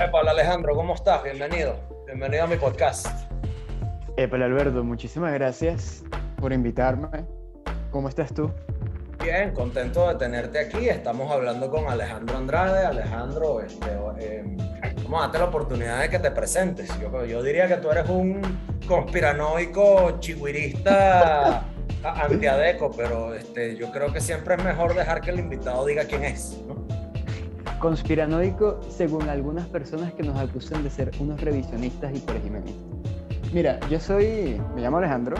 Hola Alejandro, ¿cómo estás? Bienvenido. Bienvenido a mi podcast. Hola Alberto, muchísimas gracias por invitarme. ¿Cómo estás tú? Bien, contento de tenerte aquí. Estamos hablando con Alejandro Andrade. Alejandro, este, eh, vamos a darte la oportunidad de que te presentes. Yo, yo diría que tú eres un conspiranoico chihuirista antiadeco, pero este, yo creo que siempre es mejor dejar que el invitado diga quién es. ¿no? Conspiranoico según algunas personas que nos acusan de ser unos revisionistas y perejimenistas. Mira, yo soy, me llamo Alejandro,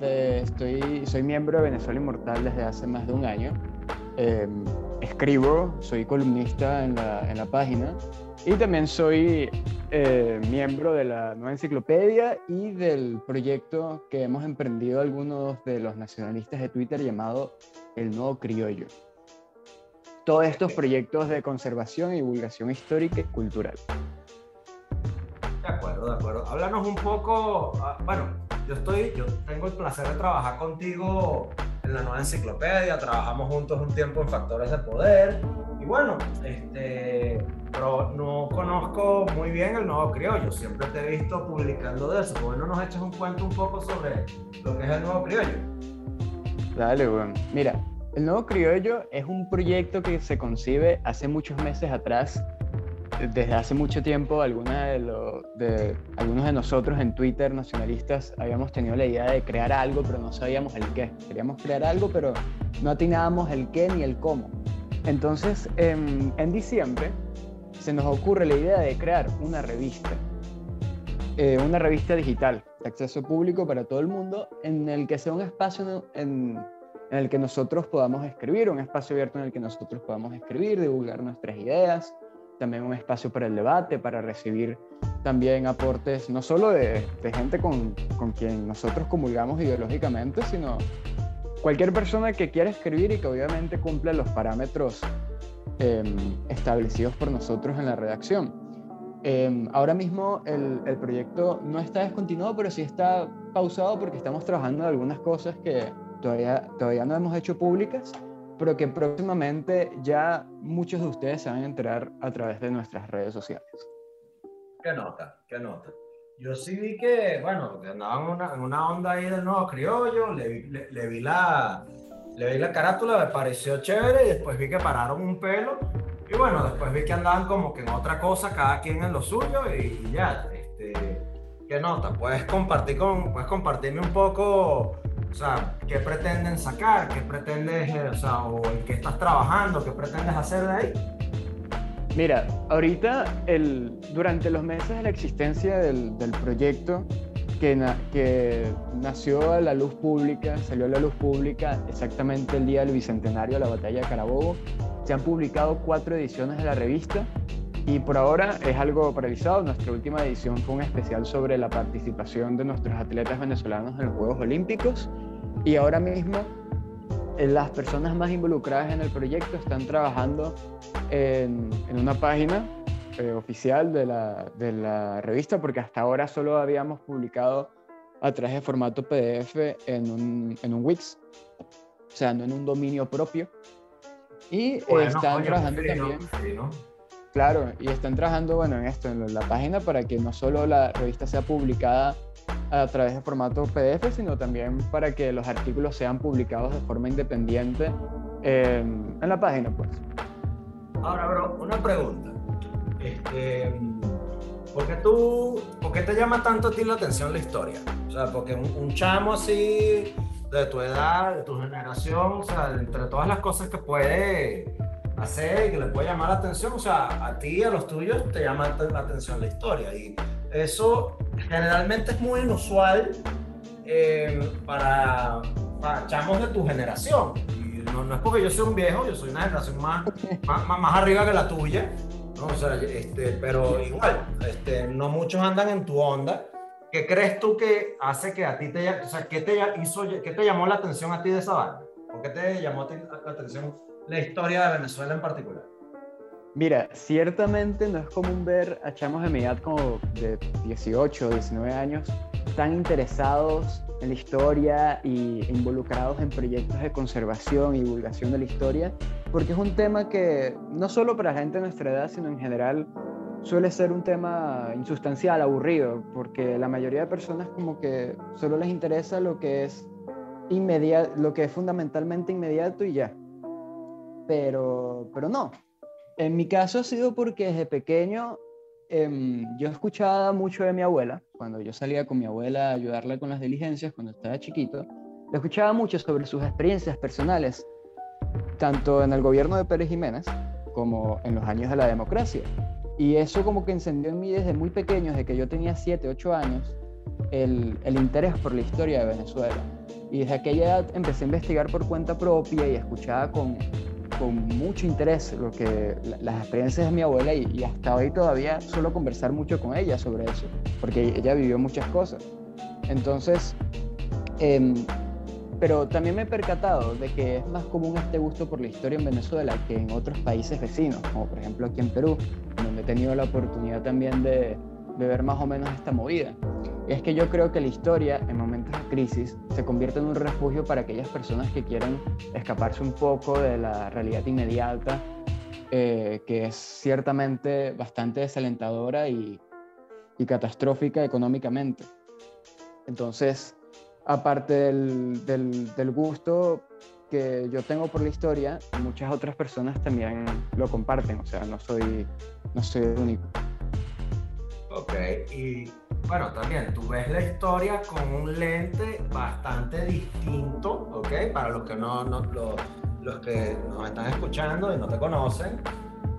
eh, estoy, soy miembro de Venezuela Inmortal desde hace más de un año. Em, escribo, soy columnista en la, en la, página y también soy eh, miembro de la nueva enciclopedia y del proyecto que hemos emprendido algunos de los nacionalistas de Twitter llamado El Nuevo Criollo. Todos estos proyectos de conservación y divulgación histórica y cultural. De acuerdo, de acuerdo. Háblanos un poco, ah, bueno, yo estoy, yo tengo el placer de trabajar contigo en la nueva enciclopedia, trabajamos juntos un tiempo en Factores de Poder, y bueno, este, pero no conozco muy bien el nuevo criollo, siempre te he visto publicando de eso, ¿por no nos echas un cuento un poco sobre lo que es el nuevo criollo? Dale, bueno, mira, el nuevo criollo es un proyecto que se concibe hace muchos meses atrás desde hace mucho tiempo algunos de nosotros en Twitter nacionalistas habíamos tenido la idea de crear algo, pero no sabíamos el qué. Queríamos crear algo, pero no atinábamos el qué ni el cómo. Entonces, en, en diciembre se nos ocurre la idea de crear una revista, eh, una revista digital de acceso público para todo el mundo, en el que sea un espacio en el que nosotros podamos escribir, un espacio abierto en el que nosotros podamos escribir, divulgar nuestras ideas, también un espacio para el debate, para recibir también aportes no solo de, gente con, con, quien nosotros comulgamos ideológicamente, sino cualquier persona que quiera escribir y que obviamente cumpla los parámetros em, establecidos por nosotros en la redacción. Em, ahora mismo el, el, proyecto no está descontinuado, pero sí está pausado porque estamos trabajando en algunas cosas que todavía, todavía no hemos hecho públicas pero que próximamente ya muchos de ustedes se van a enterar a través de nuestras redes sociales. ¿Qué nota? ¿Qué nota? Yo sí vi que, bueno, andaban en una, una onda ahí del nuevo criollo, le, le, le, vi la, le vi la carátula, me pareció chévere y después vi que pararon un pelo y bueno, después vi que andaban como que en otra cosa, cada quien en lo suyo y, y ya, este, ¿qué nota? Puedes compartir con, puedes compartirme un poco o sea, ¿qué pretenden sacar? ¿Qué pretendes, eh, o sea, en qué estás trabajando? ¿Qué pretendes hacer de ahí? Mira, ahorita, el, durante los meses de la existencia del, del proyecto, que, que, nació a la luz pública, salió a la luz pública exactamente el día del bicentenario de la batalla de Carabobo, se han publicado cuatro ediciones de la revista y por ahora es algo paralizado. Nuestra última edición fue un especial sobre la participación de nuestros atletas venezolanos en los Juegos Olímpicos y ahora mismo eh, las personas más involucradas en el proyecto están trabajando en, en una página eh, oficial de la, de la, revista porque hasta ahora solo habíamos publicado a través de formato PDF en un, en un Wix, o sea, no en un dominio propio. Y bueno, están coño, trabajando también... Claro, y están trabajando bueno, en esto, en la página, para que no solo la revista sea publicada a través de formato PDF, sino también para que los artículos sean publicados de forma independiente en, en la página. Pues. Ahora, bro, una pregunta. Este, ¿por, qué tú, ¿Por qué te llama tanto a ti la atención la historia? O sea, porque un chamo así de tu edad, de tu generación, o sea, entre todas las cosas que puede hacer y que le puede llamar la atención, o sea, a ti y a los tuyos te llama la atención la historia. Y eso generalmente es muy inusual eh, para, para, chamos de tu generación. Y no, no, es porque yo sea un viejo, yo soy una generación más, más, más, arriba que la tuya. ¿no? O sea, este, pero igual, este, no muchos andan en tu onda. ¿Qué crees tú que hace que a ti te, o sea, qué te hizo, qué te llamó la atención a ti de esa banda? ¿Por qué te llamó la atención la historia de Venezuela en particular? Mira, ciertamente no es común ver a chamos de mi edad como de 18 o 19 años tan interesados en la historia y involucrados en proyectos de conservación y divulgación de la historia, porque es un tema que no solo para la gente de nuestra edad, sino en general suele ser un tema insustancial, aburrido, porque la mayoría de personas como que solo les interesa lo que es inmediato, lo que es fundamentalmente inmediato y ya. Pero, pero no. En mi caso ha sido porque desde pequeño em, yo escuchaba mucho de mi abuela, cuando yo salía con mi abuela a ayudarla con las diligencias, cuando estaba chiquito, le escuchaba mucho sobre sus experiencias personales, tanto en el gobierno de Pérez Jiménez como en los años de la democracia. Y eso como que encendió en mí desde muy pequeño, desde que yo tenía 7, 8 años, el, el, interés por la historia de Venezuela. Y desde aquella edad empecé a investigar por cuenta propia y escuchaba con, con mucho interés lo que, las experiencias de mi abuela y, y, hasta hoy todavía suelo conversar mucho con ella sobre eso, porque ella vivió muchas cosas. Entonces, eh, pero también me he percatado de que es más común este gusto por la historia en Venezuela que en otros países vecinos, como por ejemplo aquí en Perú, donde he tenido la oportunidad también de, de ver más o menos esta movida. Y es que yo creo que la historia en momentos de crisis se convierte en un refugio para aquellas personas que quieren escaparse un poco de la realidad inmediata, eh, que es ciertamente bastante desalentadora y, y catastrófica económicamente. Entonces, aparte del, del, del, gusto que yo tengo por la historia, muchas otras personas también lo comparten, o sea, no soy, no soy el único. Ok, y bueno, también tú ves la historia con un lente bastante distinto, ok, para los que no, no los, los que nos están escuchando y no te conocen,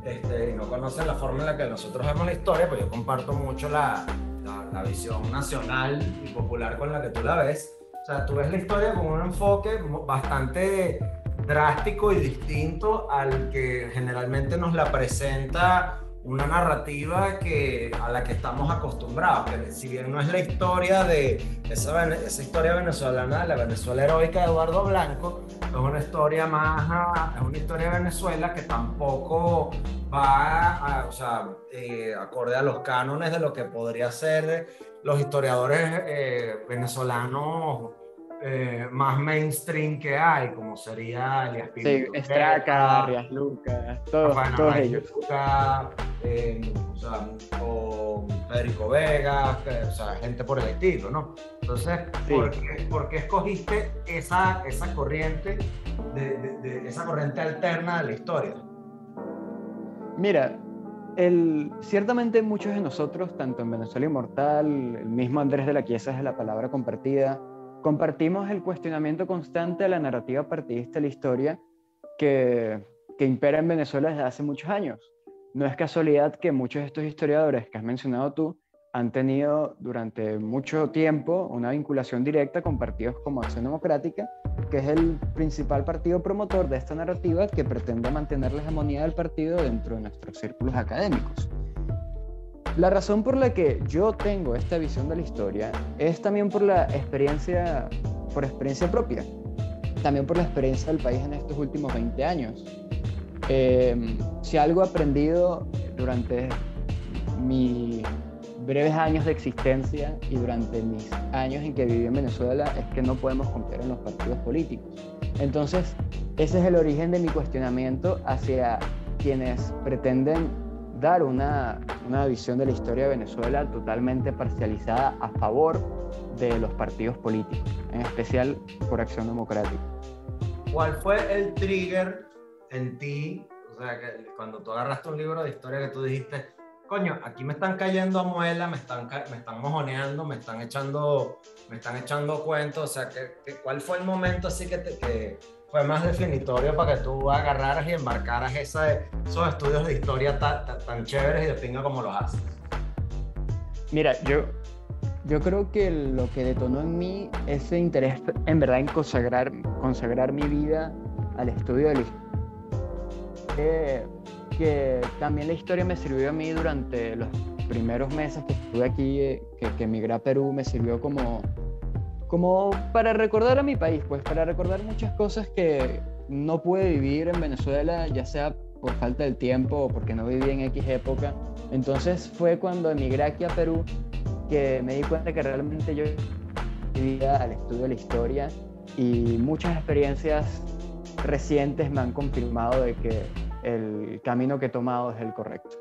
este, y no conocen la forma en la que nosotros vemos la historia, pues yo comparto mucho la, la, la, visión nacional y popular con la que tú la ves. O sea, tú ves la historia con un enfoque bastante drástico y distinto al que generalmente nos la presenta una narrativa que, a la que estamos acostumbrados, que si bien no es la historia de esa, esa historia venezolana, la Venezuela heroica de Eduardo Blanco, es una historia más, es una historia de Venezuela que tampoco va, a, o sea, eh, acorde a los cánones de lo que podría ser los historiadores eh, venezolanos eh, más mainstream que hay, como sería Elias Sí, Estraca, Arias Lucas, todos, bueno, todos ellos. Lucas, eh, o, sea, o, Federico Vega, o sea, gente por el estilo, ¿no? Entonces, sí. ¿por, qué, ¿por, qué, escogiste esa, esa corriente, de, de, de, esa corriente alterna de la historia? Mira, el, ciertamente muchos de nosotros, tanto en Venezuela Inmortal, el mismo Andrés de la Chiesa es de la palabra compartida, compartimos el cuestionamiento constante de la narrativa partidista de la historia que, que, impera en Venezuela desde hace muchos años. No es casualidad que muchos de estos historiadores que has mencionado tú han tenido durante mucho tiempo una vinculación directa con partidos como Acción Democrática, que es el principal partido promotor de esta narrativa que pretende mantener la hegemonía del partido dentro de nuestros círculos académicos. La razón por la que yo tengo esta visión de la historia es también por la experiencia, por experiencia propia, también por la experiencia del país en estos últimos 20 años. Eh, si algo he aprendido durante mis breves años de existencia y durante mis años en que viví en Venezuela es que no podemos confiar en los partidos políticos. Entonces, ese es el origen de mi cuestionamiento hacia quienes pretenden dar una, una, visión de la historia de Venezuela totalmente parcializada a favor de los partidos políticos, en especial por Acción Democrática. ¿Cuál fue el trigger en ti? O sea, que cuando tú agarraste un libro de historia que tú dijiste, coño, aquí me están cayendo a muela, me están, me están mojoneando, me están echando, me están echando cuentos, o sea, que, ¿cuál fue el momento así que, te, que fue más definitorio para que tú agarraras y embarcaras esa, esos estudios de historia tan, tan, tan chéveres y de pinga como los haces? Mira, yo, yo creo que lo que detonó en mí ese interés en verdad en consagrar, consagrar mi vida al estudio de la historia. Eh, que también la historia me sirvió a mí durante los primeros meses que estuve aquí, eh, que, que emigré a Perú, me sirvió como como para recordar a mi país, pues para recordar muchas cosas que no pude vivir en Venezuela, ya sea por falta del tiempo o porque no viví en X época. Entonces fue cuando emigré aquí a Perú que me di cuenta que realmente yo vivía al estudio de la historia y muchas experiencias recientes me han confirmado de que el camino que he tomado es el correcto.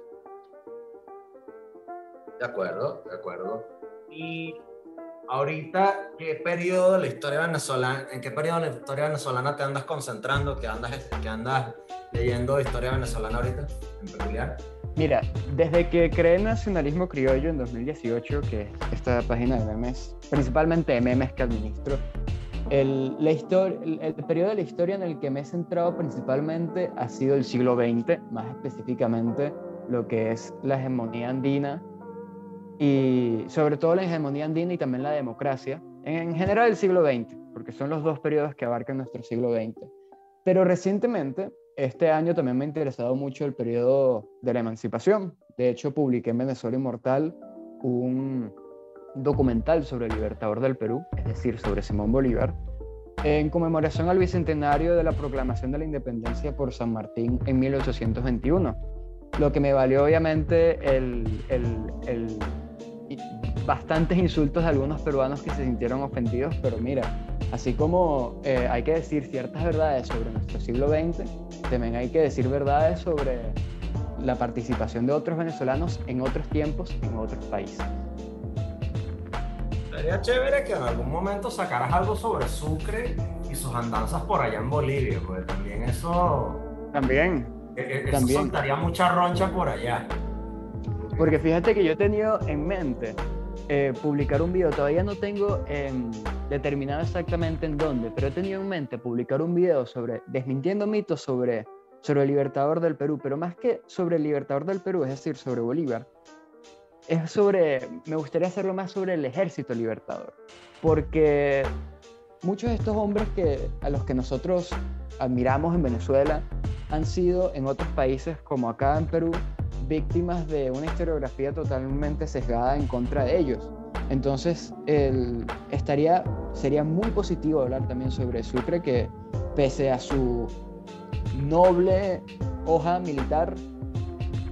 De acuerdo, de acuerdo. Y ahorita, ¿qué periodo de la historia venezolana, en qué periodo de la historia venezolana te andas concentrando, que andas, que andas leyendo historia venezolana ahorita, en peculiar? Mira, desde que creé Nacionalismo Criollo en 2018, que es esta página de memes, principalmente de memes que administro, el, la el, periodo de la historia en el que me he centrado principalmente ha sido el siglo XX, más específicamente lo que es la hegemonía andina y sobre todo la hegemonía andina y también la democracia, en, general el siglo XX, porque son los dos periodos que abarcan nuestro siglo XX. Pero recientemente, este año también me ha interesado mucho el periodo de la emancipación. De hecho, publiqué en Venezuela Inmortal un documental sobre el libertador del Perú, es decir, sobre Simón Bolívar, en conmemoración al bicentenario de la proclamación de la independencia por San Martín en 1821. Lo que me valió obviamente el, el, bastantes insultos de algunos peruanos que se sintieron ofendidos, pero mira, así como eh, hay que decir ciertas verdades sobre nuestro siglo XX, también hay que decir verdades sobre la participación de otros venezolanos en otros tiempos, en otros países. Sería chévere que en algún momento sacaras algo sobre Sucre y sus andanzas por allá en Bolivia, porque también eso. También. E, e, eso también. soltaría mucha roncha por allá. Porque fíjate que yo he tenido en mente eh, publicar un video, todavía no tengo em, determinado exactamente en dónde, pero he tenido en mente publicar un video sobre desmintiendo mitos sobre, sobre el libertador del Perú, pero más que sobre el libertador del Perú, es decir, sobre Bolívar, es sobre, me gustaría hacerlo más sobre el ejército libertador, porque muchos de estos hombres que, a los que nosotros admiramos en Venezuela han sido en otros países como acá en Perú víctimas de una historiografía totalmente sesgada en contra de ellos. Entonces, el, estaría, sería muy positivo hablar también sobre Sucre, que pese a su noble hoja militar,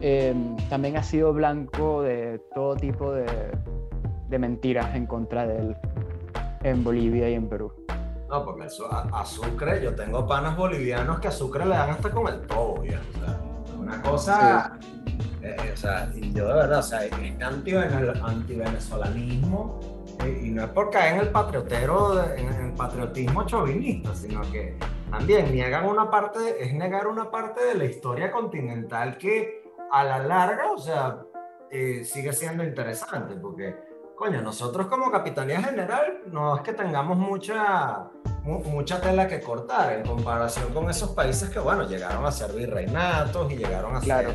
Em, también ha sido blanco de todo tipo de, de, mentiras en contra de él en Bolivia y en Perú. No, porque a, Sucre, yo tengo panas bolivianos que a Sucre le dan hasta con el todo, ya. O sea, una cosa. Eh, eh, o sea, yo de verdad, o sea, es anti-venezolanismo eh, y no es por caer en el patriotero, en el patriotismo chauvinista, sino que también niegan una parte, es negar una parte de la historia continental que a la larga, o sea, eh, sigue siendo interesante, porque, coño, nosotros como Capitanía General no es que tengamos mucha, mucha tela que cortar en comparación con esos países que, bueno, llegaron a ser virreinatos y llegaron a ser,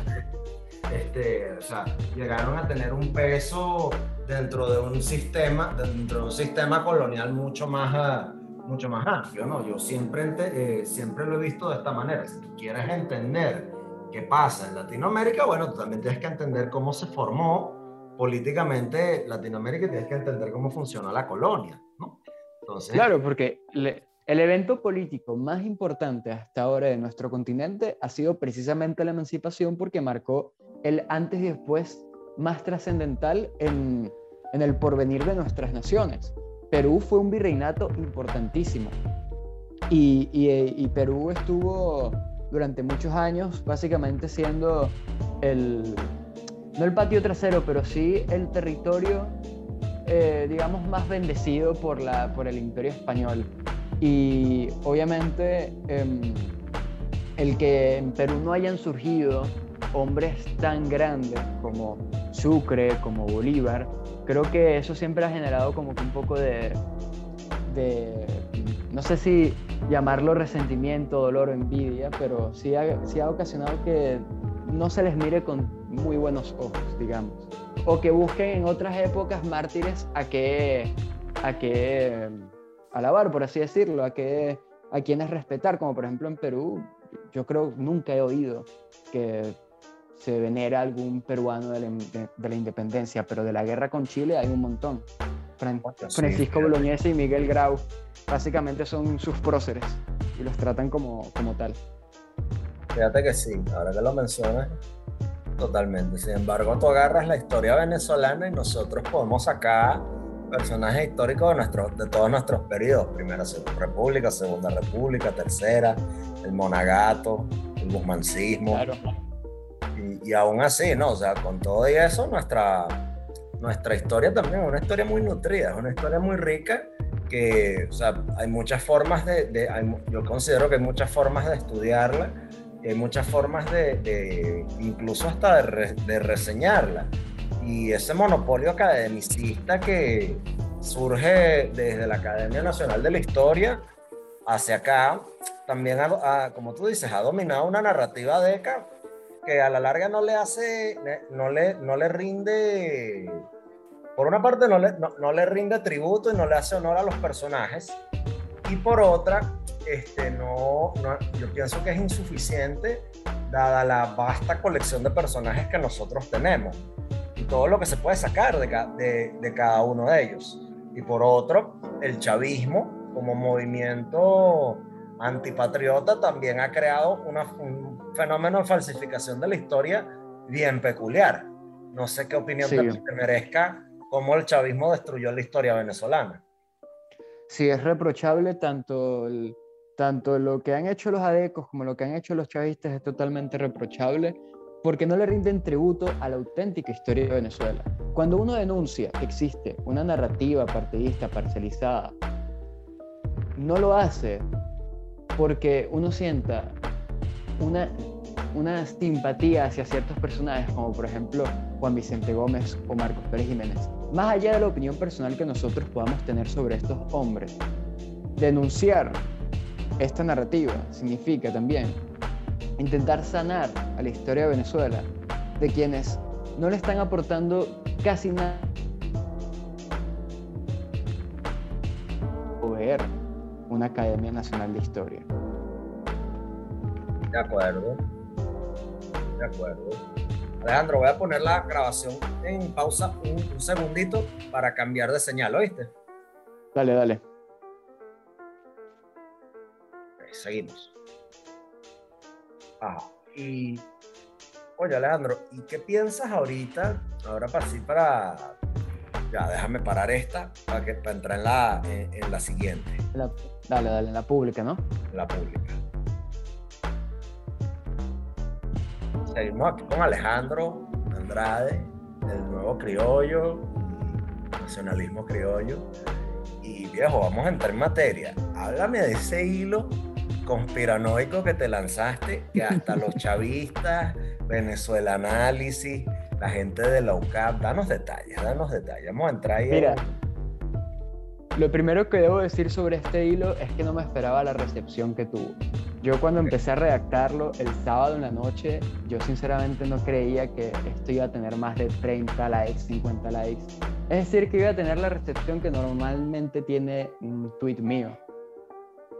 este, o sea, llegaron a tener un peso dentro de un sistema, dentro de un sistema colonial mucho más, mucho más amplio, ¿no? Yo siempre, eh, siempre lo he visto de esta manera. Si tú quieres entender qué pasa en Latinoamérica, bueno, tú también tienes que entender cómo se formó políticamente Latinoamérica tienes que entender cómo funciona la colonia, ¿no? Entonces, claro, porque el evento político más importante hasta ahora de nuestro continente ha sido precisamente la emancipación porque marcó el antes y después más trascendental en, en el porvenir de nuestras naciones. Perú fue un virreinato importantísimo y, y, y Perú estuvo durante muchos años, básicamente siendo el, no el patio trasero, pero sí el territorio, eh, digamos, más bendecido por, la, por el imperio español. Y obviamente em, el que en Perú no hayan surgido hombres tan grandes como Sucre, como Bolívar, creo que eso siempre ha generado como que un poco de, de no sé si llamarlo resentimiento, dolor o envidia, pero sí ha, ha ocasionado que no se les mire con muy buenos ojos, digamos. O que busquen en otras épocas mártires a que, a que alabar, por así decirlo, a, que, a quienes respetar, como por ejemplo en Perú, yo creo, nunca he oído que se venera algún peruano de la, independencia, pero de la guerra con Chile hay un montón. Francisco Bolognese y Miguel Grau básicamente son sus próceres y los tratan como, como tal. Fíjate que sí, ahora que lo mencionas, totalmente. Sin embargo, tú agarras la historia venezolana y nosotros podemos sacar personajes históricos de, nuestro, de todos nuestros periodos, Primera República, Segunda República, Tercera, el Monagato, el Guzmancismo. Y, y, aún así, ¿no? O sea, con todo y eso, nuestra, nuestra historia también es una historia muy nutrida, es una historia muy rica que, o sea, hay muchas formas de, yo considero que hay muchas formas de estudiarla, hay muchas formas de, incluso hasta de, reseñarla. Y ese monopolio academicista que surge desde la Academia Nacional de la Historia hacia acá, también, como tú dices, ha dominado una narrativa deca que a la larga no le hace, no le, no le rinde, por una parte no le, no, le rinde tributo y no le hace honor a los personajes, y por otra, este, no, yo pienso que es insuficiente dada la vasta colección de personajes que nosotros tenemos y todo lo que se puede sacar de, de, de cada uno de ellos. Y por otro, el chavismo como movimiento antipatriota también ha creado un fenómeno de falsificación de la historia bien peculiar. No sé qué opinión te, merezca cómo el chavismo destruyó la historia venezolana. Sí, es reprochable tanto, tanto lo que han hecho los adecos como lo que han hecho los chavistas es totalmente reprochable porque no le rinden tributo a la auténtica historia de Venezuela. Cuando uno denuncia que existe una narrativa partidista parcializada, no lo hace porque uno sienta una, una simpatía hacia ciertos personajes, como por ejemplo Juan Vicente Gómez o Marcos Pérez Jiménez. Más allá de la opinión personal que nosotros podamos tener sobre estos hombres, denunciar esta narrativa significa también intentar sanar a la historia de Venezuela de quienes no le están aportando casi nada. Ver una Academia Nacional de Historia. De acuerdo. De acuerdo. Alejandro, voy a poner la grabación en pausa un, segundito para cambiar de señal, ¿oíste? Dale, dale. seguimos. Ah, y oye Alejandro, ¿y qué piensas ahorita? Ahora para sí, para ya déjame parar esta para, que, para entrar en la, en, la siguiente. dale, dale, en la pública, ¿no? La pública. Seguimos aquí con Alejandro Andrade, el nuevo criollo, nacionalismo criollo. Y viejo, vamos a entrar en materia. Háblame de ese hilo conspiranoico que te lanzaste, que hasta los chavistas, Venezuela Análisis, la gente de la UCAP, danos detalles, danos detalles. Vamos a entrar ahí. Mira, lo primero que debo decir sobre este hilo es que no me esperaba la recepción que tuvo. Yo cuando empecé a redactarlo el sábado en la noche, yo sinceramente no creía que esto iba a tener más de 30 likes, 50 likes. Es decir, que iba a tener la recepción que normalmente tiene un tweet mío.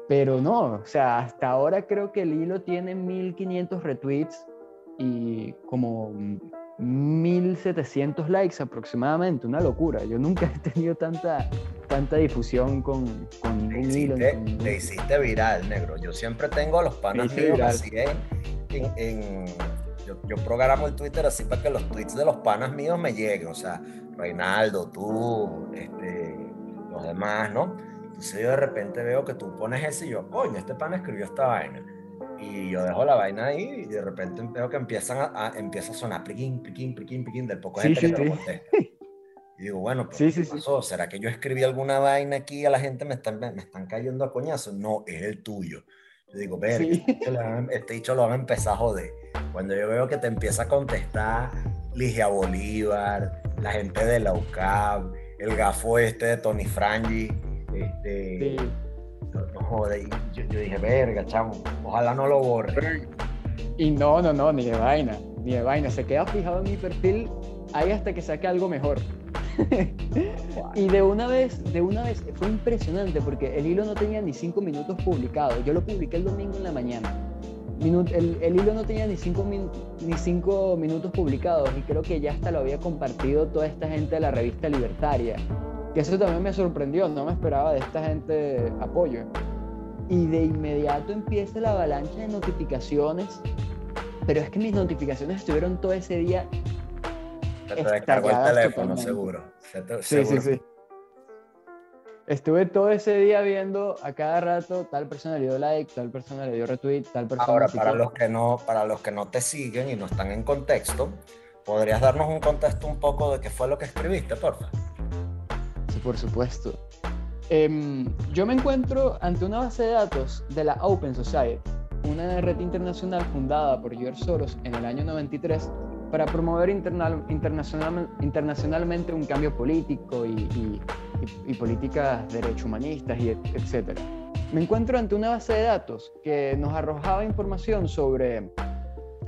Pero no, o sea, hasta ahora creo que el hilo tiene 1500 retweets y como 1700 likes aproximadamente, una locura. Yo nunca he tenido tanta, tanta difusión con, con ningún hilo. Le hiciste viral, negro. Yo siempre tengo a los panas míos así en, yo, yo, programo el Twitter así para que los tweets de los panas míos me lleguen. O sea, Reinaldo, tú, este, los demás, ¿no? Entonces yo de repente veo que tú pones ese y yo, coño, este pana escribió esta vaina y yo dejo la vaina ahí y de repente veo que empiezan a, empieza a sonar pliquín, pliquín, pliquín, pliquín del poco gente que te lo contesta. Y digo, bueno, pues, ¿qué pasó? ¿Será que yo escribí alguna vaina aquí y a la gente me están, me están cayendo a coñazo? No, es el tuyo. Yo digo, ver, este dicho lo van a empezar a joder. Cuando yo veo que te empieza a contestar Ligia Bolívar, la gente de la UCAB, el gafo este de Tony Frangi, este, no, jode. yo, dije, verga, chamo, ojalá no lo borre. Y no, no, no, ni de vaina, ni de vaina. Se queda fijado en mi perfil ahí hasta que saque algo mejor. y de una vez, de una vez, fue impresionante porque el hilo no tenía ni cinco minutos publicados. Yo lo publiqué el domingo en la mañana. el, el, hilo no tenía ni cinco, ni cinco minutos publicados y creo que ya hasta lo había compartido toda esta gente de la revista Libertaria. Que eso también me sorprendió, no me esperaba de esta gente apoyo. Y de inmediato empieza la avalancha de notificaciones, pero es que mis notificaciones estuvieron todo ese día. Se te descargó el teléfono, seguro. sí, sí, sí. Estuve todo ese día viendo a cada rato tal persona le dio like, tal persona le dio retweet, tal persona. Ahora, para los, que no, para los que no te siguen y no están en contexto, ¿podrías darnos un contexto un poco de qué fue lo que escribiste, porfa? Sí, por supuesto. Em, yo me encuentro ante una base de datos de la Open Society, una red internacional fundada por George Soros en el año 93 para promover internacional, internacionalmente un cambio político y, y, políticas de derechos humanistas, y etc. Me encuentro ante una base de datos que nos arrojaba información sobre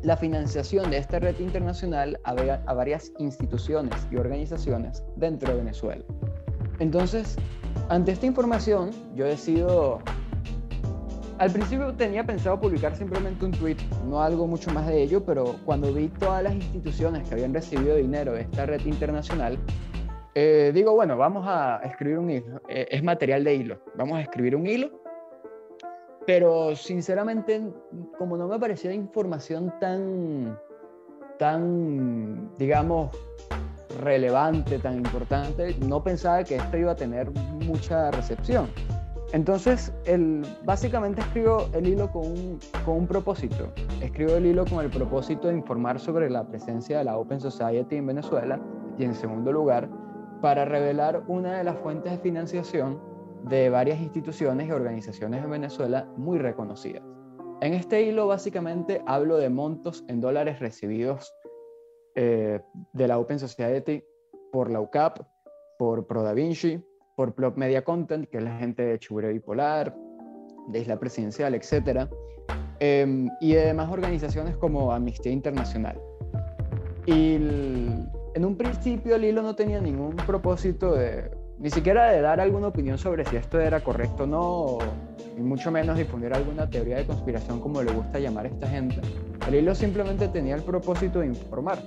la financiación de esta red internacional a varias instituciones y organizaciones dentro de Venezuela. Entonces, ante esta información, yo decido... Al principio tenía pensado publicar simplemente un tweet, no algo mucho más de ello, pero cuando vi todas las instituciones que habían recibido dinero de esta red internacional, eh, digo, bueno, vamos a escribir un hilo. Eh, es material de hilo. Vamos a escribir un hilo. Pero sinceramente, como no me parecía información tan, tan, digamos, relevante, tan importante, no pensaba que esto iba a tener mucha recepción. Entonces, el, básicamente escribo el hilo con un, con un propósito. Escribo el hilo con el propósito de informar sobre la presencia de la Open Society en Venezuela y, en segundo lugar, para revelar una de las fuentes de financiación de varias instituciones y organizaciones en Venezuela muy reconocidas. En este hilo básicamente hablo de montos en dólares recibidos eh, de la Open Society por la UCAP, por ProDaVinci, por Plug Media Content, que es la gente de Chubure Bipolar, de Isla Presidencial, etc. Em, y de demás organizaciones como Amnistía Internacional. Y en un principio el hilo no tenía ningún propósito de, ni siquiera de dar alguna opinión sobre si esto era correcto o no, y mucho menos difundir alguna teoría de conspiración como le gusta llamar a esta gente. El hilo simplemente tenía el propósito de informar.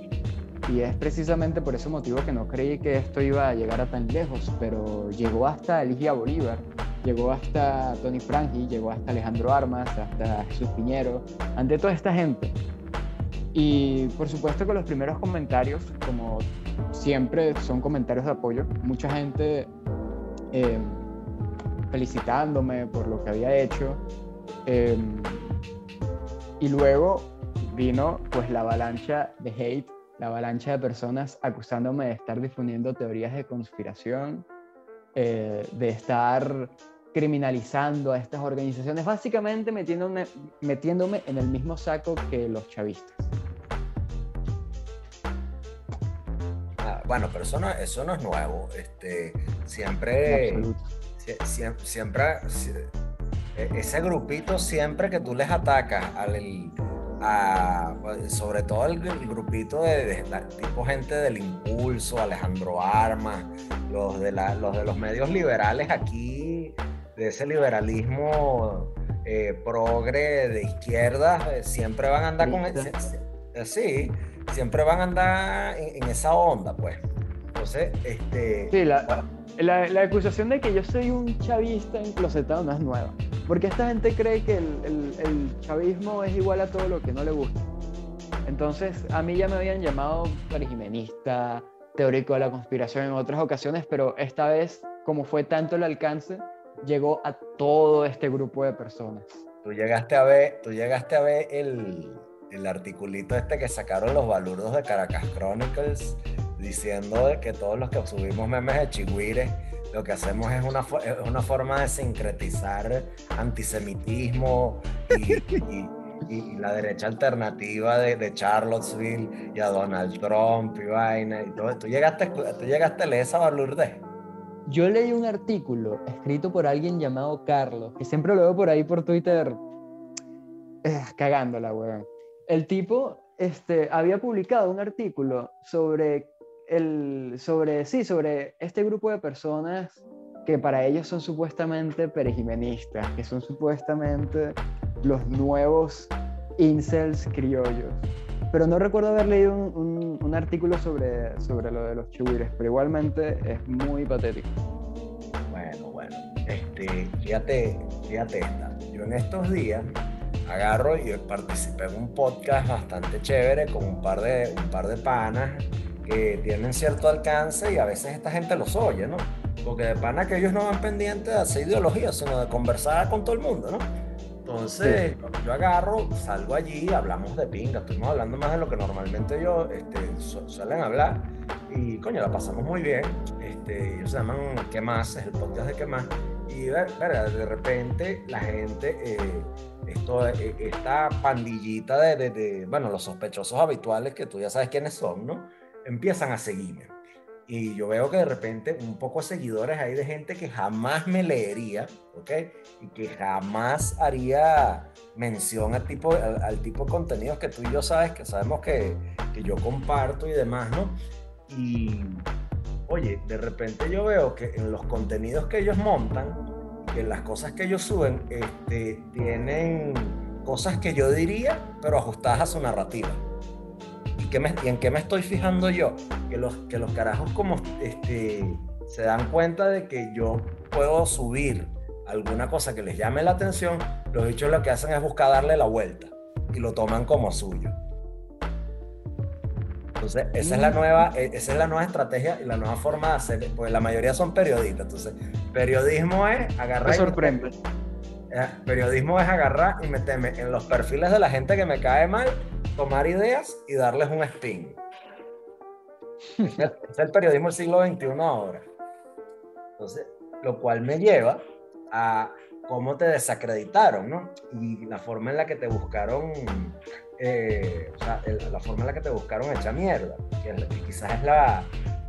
Y es precisamente por ese motivo que no creí que esto iba a llegar a tan lejos, pero llegó hasta Eligia Bolívar, llegó hasta Tony Frangi, llegó hasta Alejandro Armas, hasta Jesús Piñero, ante toda esta gente. Y por supuesto que los primeros comentarios, como siempre, son comentarios de apoyo. Mucha gente eh, felicitándome por lo que había hecho. Eh, y luego vino pues la avalancha de hate, la avalancha de personas acusándome de estar difundiendo teorías de conspiración, eh, de estar criminalizando a estas organizaciones, básicamente metiéndome, metiéndome en el mismo saco que los chavistas. Ah, bueno, pero eso no, eso no es nuevo. Este, siempre, siempre, siempre, e, ese grupito, siempre que tú les atacas al, sobre todo el, grupito de, tipo gente del impulso, Alejandro Armas, los de, los de los medios liberales aquí, de ese liberalismo eh, progre de izquierda, eh, siempre van a andar con ese, sí, siempre van a andar en, esa onda, pues. Entonces, este. Sí, la, la, acusación de que yo soy un chavista enclosetado no es nueva. Porque esta gente cree que el, chavismo es igual a todo lo que no le gusta. Entonces, a mí ya me habían llamado perijimenista, teórico de la conspiración en otras ocasiones, pero esta vez, como fue tanto el alcance, llegó a todo este grupo de personas. Tú llegaste a ver, tú llegaste a ver el, el articulito este que sacaron los balurdos de Caracas Chronicles diciendo que todos los que subimos memes de chigüires lo que hacemos es una, una forma de sincretizar antisemitismo y, la derecha alternativa de, Charlottesville y a Donald Trump y vaina y todo. ¿Tú llegaste, tú llegaste a leer esa balurde? Yo leí un artículo escrito por alguien llamado Carlos, que siempre lo veo por ahí por Twitter, eh, cagándola, weón. El tipo este, había publicado un artículo sobre el, sobre, sí, sobre este grupo de personas que para ellos son supuestamente perejimenistas, que son supuestamente los nuevos incels criollos. Pero no recuerdo haber leído un, un, artículo sobre, sobre lo de los chuires, pero igualmente es muy patético. Bueno, bueno, este, fíjate, fíjate esta. Yo en estos días agarro y participé en un podcast bastante chévere con un par de, un par de panas que tienen cierto alcance y a veces esta gente los oye, ¿no? Porque de pana que ellos no van pendientes de hacer ideología, sino de conversar con todo el mundo, ¿no? Entonces, yo agarro, salgo allí, hablamos de pinga, estuvimos hablando más de lo que normalmente yo este, suelen hablar y coño, la pasamos muy bien. Este, ellos se llaman ¿Qué más? Es el podcast de ¿Qué más? Y de repente la gente, eh, esto, eh, esta pandillita de, de, bueno, los sospechosos habituales que tú ya sabes quiénes son, ¿no? Empiezan a seguirme. Y yo veo que de repente un poco seguidores hay de gente que jamás me leería, ¿ok? Y que jamás haría mención al tipo, al, tipo de contenidos que tú y yo sabes, que sabemos que, que yo comparto y demás, ¿no? Y, oye, de repente yo veo que en los contenidos que ellos montan, que las cosas que ellos suben, este, tienen cosas que yo diría, pero ajustadas a su narrativa. ¿Y, me, en qué me estoy fijando yo? Que los, que los carajos como este, se dan cuenta de que yo puedo subir alguna cosa que les llame la atención, los bichos lo que hacen es buscar darle la vuelta y lo toman como suyo. Entonces, esa es la mm. nueva, e, esa es la nueva estrategia y la nueva forma de hacer, porque la mayoría son periodistas. Entonces, periodismo es agarrar. Me sorprende. Eh, periodismo es agarrar y meterme en los perfiles de la gente que me cae mal, tomar ideas y darles un spin. es el periodismo del siglo XXI ahora. Entonces, lo cual me lleva a cómo te desacreditaron, ¿no? Y la forma en la que te buscaron eh, o sea, la forma en la que te buscaron hecha mierda, que, quizás es la,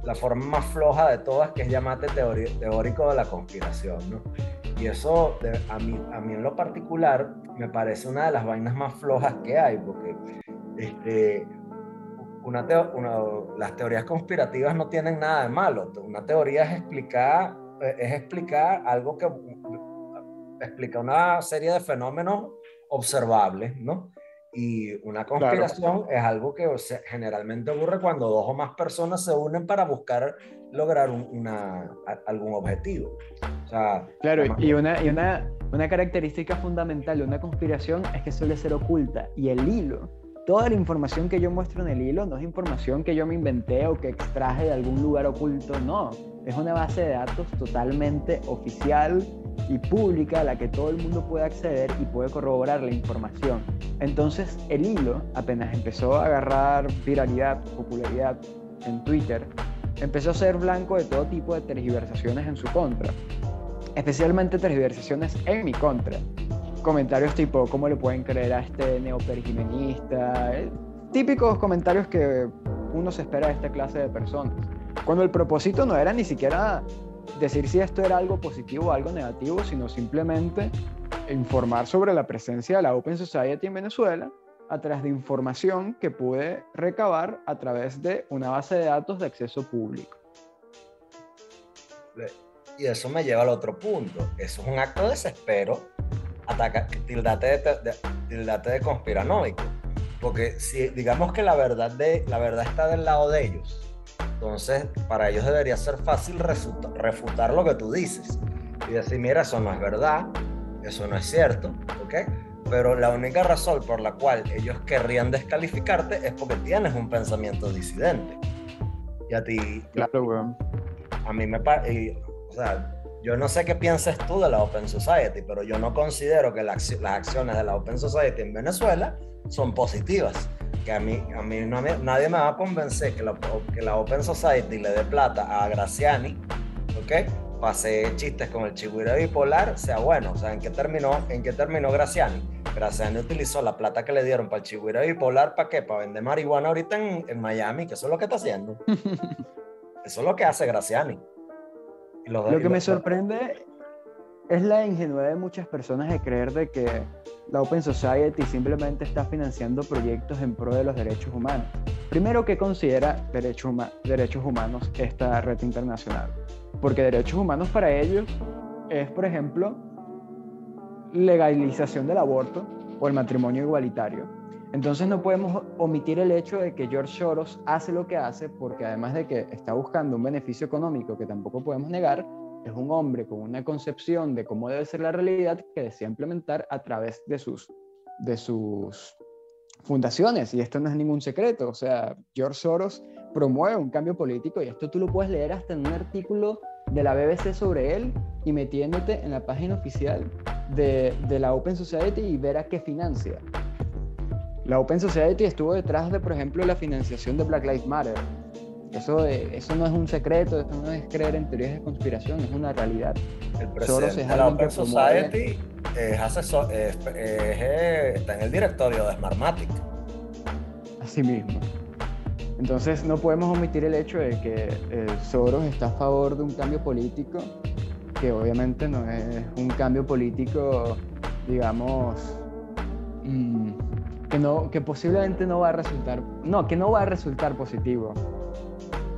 la, forma más floja de todas, que es llamarte teórico de la conspiración, ¿no? Y eso a, mí, a mí en lo particular me parece una de las vainas más flojas que hay, porque este, una las teorías conspirativas no tienen nada de malo. Una teoría es explicar, es explicar algo que explica una serie de fenómenos observables, ¿no? Y una conspiración es algo que generalmente ocurre cuando dos o más personas se unen para buscar lograr una, algún objetivo. claro, y, una, y una, una característica fundamental de una conspiración es que suele ser oculta. Y el hilo, toda la información que yo muestro en el hilo no es información que yo me inventé o que extraje de algún lugar oculto, no. Es una base de datos totalmente oficial, y pública a la que todo el mundo puede acceder y puede corroborar la información. Entonces el hilo apenas empezó a agarrar viralidad, popularidad en Twitter, empezó a ser blanco de todo tipo de tergiversaciones en su contra, especialmente tergiversaciones en mi contra. Comentarios tipo, ¿cómo le pueden creer a este neopergimenista? Eh, típicos comentarios que uno se espera de esta clase de personas. Cuando el propósito no era ni siquiera decir si esto era algo positivo o algo negativo, sino simplemente informar sobre la presencia de la Open Society en Venezuela a través de información que pude recabar a través de una base de datos de acceso público. Y eso me lleva al otro punto. Eso es un acto de desespero, ataca, tildate de, tildate de conspiranoico. Porque si digamos que la verdad, de, la verdad está del lado de ellos, entonces, para ellos debería ser fácil refutar lo que tú dices y decir, mira, eso no es verdad, eso no es cierto, ¿ok? Pero la única razón por la cual ellos querrían descalificarte es porque tienes un pensamiento disidente. Y a ti... Claro, A mí me parece... O sea, yo no sé qué piensas tú de la Open Society, pero yo no considero que las acciones de la Open Society en Venezuela son positivas que a mí, a mí no, nadie me va a convencer que la, que la Open Society le dé plata a Graciani, ¿ok? Para hacer chistes con el chihuahua bipolar, sea bueno. O sea, ¿en qué terminó, en qué terminó Graciani? Graciani utilizó la plata que le dieron para el chihuahua bipolar, ¿para qué? Para vender marihuana ahorita en, en Miami, que eso es lo que está haciendo. eso es lo que hace Graciani. Lo, lo que me sorprende es la ingenuidad de muchas personas de creer de que la Open Society simplemente está financiando proyectos en pro de los derechos humanos. Primero, ¿qué considera derechos humanos esta red internacional? Porque derechos humanos para ellos es, por ejemplo, legalización del aborto o el matrimonio igualitario. Entonces no podemos omitir el hecho de que George Soros hace lo que hace porque además de que está buscando un beneficio económico que tampoco podemos negar, es un hombre con una concepción de cómo debe ser la realidad que desea implementar a través de sus, de sus fundaciones. Y esto no es ningún secreto. O sea, George Soros promueve un cambio político y esto tú lo puedes leer hasta en un artículo de la BBC sobre él y metiéndote en la página oficial de, de, la Open Society y ver a qué financia. La Open Society estuvo detrás de, por ejemplo, la financiación de Black Lives Matter. Eso, eso no es un secreto, eso no es creer en teorías de conspiración, es una realidad. El presidente de la Open Society es asesor, eh, está en el directorio de Smartmatic. Así mismo. Entonces no podemos omitir el hecho de que eh, Soros está a favor de un cambio político, que obviamente no es un cambio político, digamos, mm, que, no, que posiblemente no va a resultar, no, que no va a resultar positivo.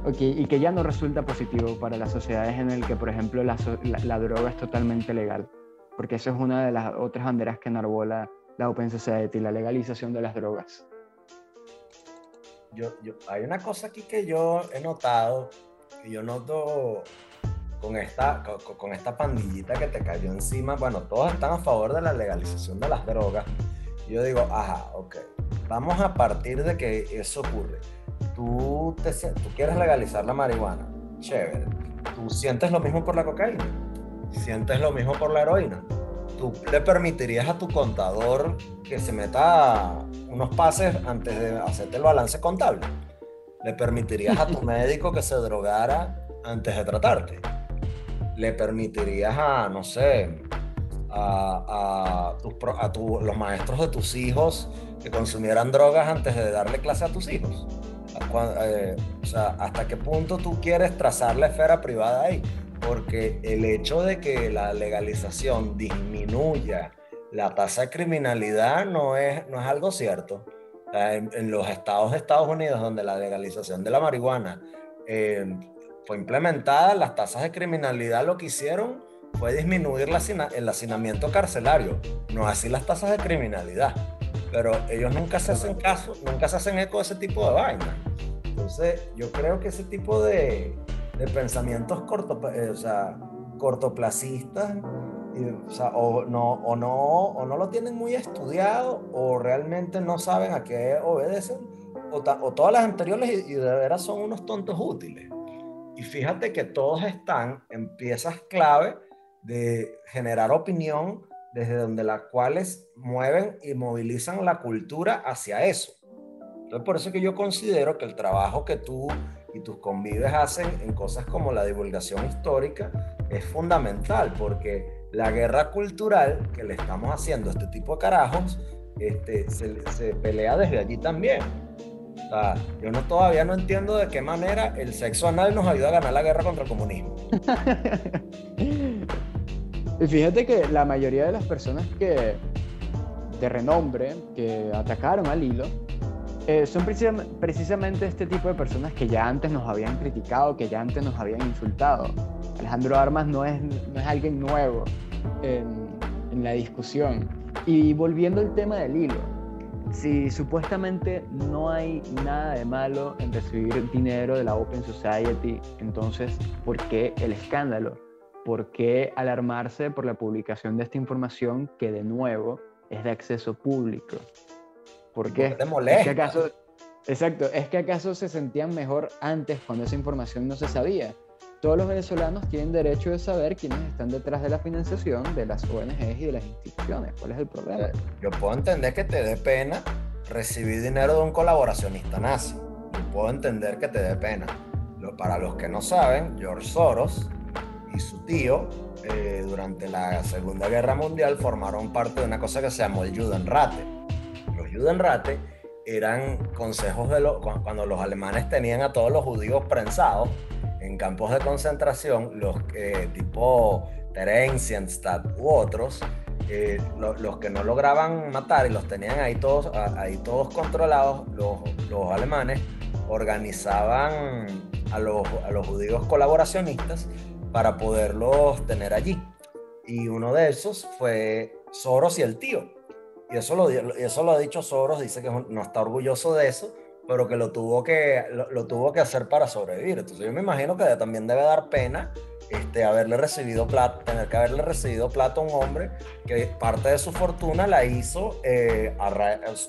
Okay, y que ya no resulta positivo para las sociedades en el que, por ejemplo, la, la, droga es totalmente legal, porque eso es una de las otras banderas que enarbola la Open Society, la legalización de las drogas yo, hay una cosa aquí que yo he notado, que yo noto con esta, con, esta pandillita que te cayó encima, bueno, todos están a favor de la legalización de las drogas. Yo digo, ajá, ok, vamos a partir de que eso ocurre. Tú, te, tú quieres legalizar la marihuana, chévere. Tú sientes lo mismo por la cocaína, sientes lo mismo por la heroína. Tú le permitirías a tu contador que se meta unos pases antes de hacerte el balance contable. Le permitirías a tu médico que se drogara antes de tratarte. Le permitirías a, no sé, a, a, los maestros de tus hijos que consumieran drogas antes de darle clase a tus hijos. Eh, o sea, ¿hasta qué punto tú quieres trazar la esfera privada ahí? Porque el hecho de que la legalización disminuya la tasa de criminalidad no es, no es algo cierto. En, los estados de Estados Unidos, donde la legalización de la marihuana eh, fue implementada, las tasas de criminalidad lo que hicieron fue disminuir el hacinamiento carcelario, no así las tasas de criminalidad. Pero ellos nunca se hacen caso, nunca se hacen eco de ese tipo de vaina. Entonces, yo creo que ese tipo de, de pensamientos corto, eh, o sea, cortoplacistas o, no, o, no, o no lo tienen muy estudiado o realmente no saben a qué obedecen o, todas las anteriores y, de veras son unos tontos útiles. Y fíjate que todos están en piezas clave de generar opinión desde donde las cuales mueven y movilizan la cultura hacia eso. Entonces por eso que yo considero que el trabajo que tú y tus convives hacen en cosas como la divulgación histórica es fundamental porque la guerra cultural que le estamos haciendo a este tipo de carajos este, se, pelea desde allí también. O sea, yo no, todavía no entiendo de qué manera el sexo anal nos ayuda a ganar la guerra contra el comunismo. y fíjate que la mayoría de las personas que de renombre que atacaron al hilo eh, son precisamente este tipo de personas que ya antes nos habían criticado, que ya antes nos habían insultado. Alejandro Armas no es, no es alguien nuevo en, en la discusión. Y volviendo al tema del hilo, si supuestamente no hay nada de malo en recibir dinero de la Open Society, entonces, ¿por qué el escándalo? ¿Por qué alarmarse por la publicación de esta información que de nuevo es de acceso público? ¿Por qué? te molesta? acaso, exacto, es que acaso se sentían mejor antes cuando esa información no se sabía todos los venezolanos tienen derecho de saber quiénes están detrás de la financiación de las ONGs y de las instituciones. ¿Cuál es el problema? Yo puedo entender que te dé pena recibir dinero de un colaboracionista nazi. Yo puedo entender que te dé pena. Para los que no saben, George Soros y su tío eh, durante la Segunda Guerra Mundial formaron parte de una cosa que se llamó el Judenrate. Los Judenrate eran consejos de los, cuando los alemanes tenían a todos los judíos prensados en campos de concentración, los que tipo Theresienstadt u otros, eh, los que no lograban matar y los tenían ahí todos, ahí todos controlados, los, los alemanes organizaban a los, a los judíos colaboracionistas para poderlos tener allí. Y uno de esos fue Soros y el tío. Y eso lo, eso lo ha dicho Soros, dice que no está orgulloso de eso, pero que lo tuvo que, lo, tuvo que hacer para sobrevivir. Entonces yo me imagino que también debe dar pena este, haberle recibido plata, tener que haberle recibido plata a un hombre que parte de su fortuna la hizo eh,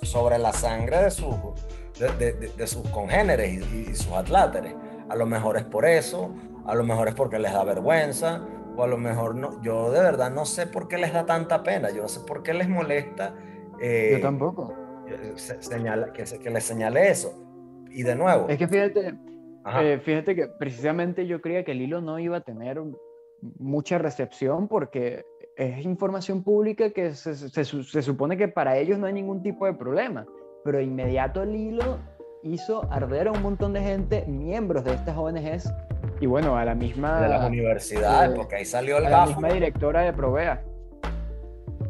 sobre la sangre de, su, de, de, sus congéneres y, y, sus atláteres. A lo mejor es por eso, a lo mejor es porque les da vergüenza, o a lo mejor no, yo de verdad no sé por qué les da tanta pena, yo no sé por qué les molesta. Eh, yo tampoco. Señala, que, que les señale eso. Y de nuevo. Es que fíjate, eh, fíjate que precisamente yo creía que el hilo no iba a tener mucha recepción porque es información pública que se, se, se, supone que para ellos no hay ningún tipo de problema, pero inmediato el hilo hizo arder a un montón de gente, miembros de estas ONGs, y bueno, a la misma... De las universidades, eh, porque ahí salió el a La misma directora de Provea.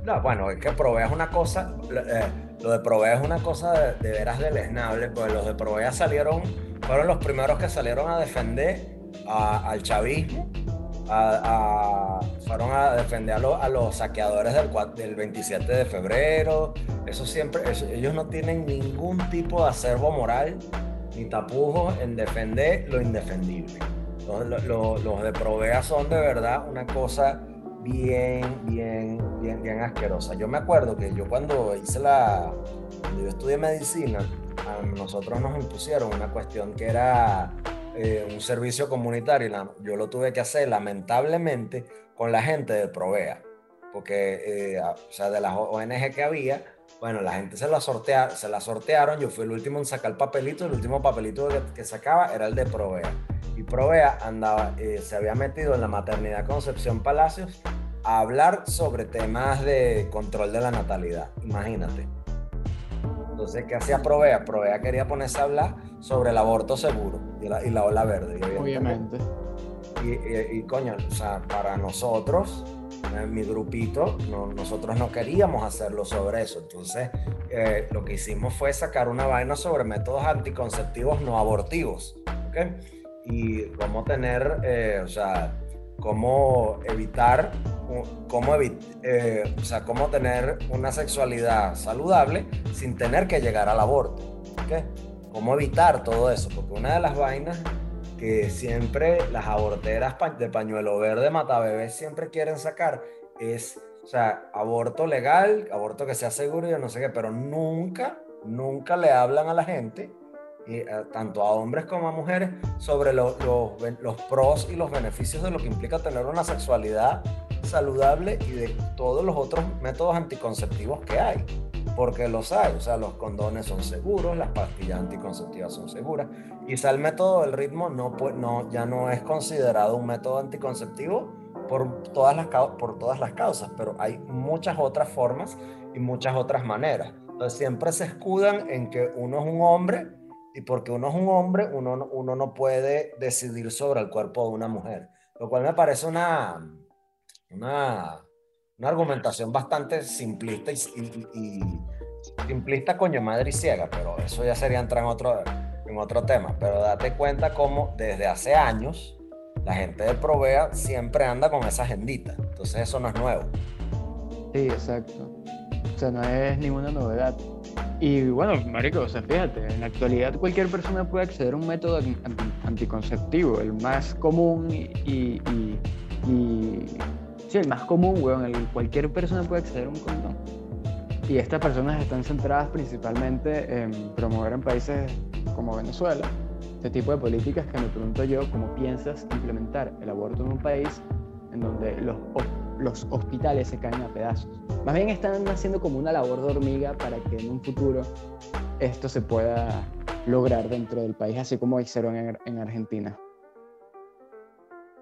No, bueno, es que Provea es una cosa, eh, lo de Provea es una cosa de, veras deleznable, pues los de Provea salieron, fueron los primeros que salieron a defender al chavismo a, fueron a defender a, los saqueadores del, del, 27 de febrero. Eso siempre, ellos no tienen ningún tipo de acervo moral ni tapujos en defender lo indefendible. Los, los, de Provea son de verdad una cosa bien, bien, bien, bien asquerosa. Yo me acuerdo que yo cuando hice la, cuando yo estudié medicina, a nosotros nos impusieron una cuestión que era eh, un servicio comunitario, yo lo tuve que hacer lamentablemente con la gente de Provea, porque eh, o sea, de las ONG que había, bueno, la gente se la, sortea, se la sortearon, yo fui el último en sacar el papelito, el último papelito que, sacaba era el de Provea. Y Provea andaba, eh, se había metido en la maternidad Concepción Palacios a hablar sobre temas de control de la natalidad, imagínate. Entonces, ¿qué hacía Provea? Provea quería ponerse a hablar sobre el aborto seguro y la, y la ola verde. Obviamente. Y, y, coño, o sea, para nosotros, en mi grupito, no, nosotros no queríamos hacerlo sobre eso. Entonces, eh, lo que hicimos fue sacar una vaina sobre métodos anticonceptivos no abortivos. ¿okay? Y cómo tener, eh, o sea, cómo evitar, cómo, eh, o sea, cómo tener una sexualidad saludable sin tener que llegar al aborto. ¿okay? Cómo evitar todo eso, porque una de las vainas que siempre las aborteras de pañuelo verde matabebés siempre quieren sacar es, o sea, aborto legal, aborto que sea seguro y no sé qué, pero nunca, nunca le hablan a la gente eh, tanto a hombres como a mujeres, sobre los, los pros y los beneficios de lo que implica tener una sexualidad saludable y de todos los otros métodos anticonceptivos que hay. Porque los hay, o sea, los condones son seguros, las pastillas anticonceptivas son seguras, y el método del ritmo no, no, ya no es considerado un método anticonceptivo por todas, las, por todas las causas, pero hay muchas otras formas y muchas otras maneras. Entonces siempre se escudan en que uno es un hombre y porque uno es un hombre, uno, uno no puede decidir sobre el cuerpo de una mujer. Lo cual me parece una, una, una argumentación bastante simplista y, y, simplista, coño madre y ciega, pero eso ya sería entrar en otro, en otro tema. Pero date cuenta cómo desde hace años la gente de Provea siempre anda con esa agendita. Entonces eso no es nuevo. Sí, exacto. O sea, no es ninguna novedad. Y bueno, marico, o sea, fíjate, en la actualidad cualquier persona puede acceder a un método anticonceptivo, el más común y, y, sí, el más común, weón, el, cualquier persona puede acceder a un condón. Y estas personas están centradas principalmente en promover en países como Venezuela este tipo de políticas que me pregunto yo, ¿cómo piensas implementar el aborto en un país en donde los los hospitales se caen a pedazos. Más bien están haciendo como una labor de hormiga para que en un futuro esto se pueda lograr dentro del país, así como hicieron en, Argentina.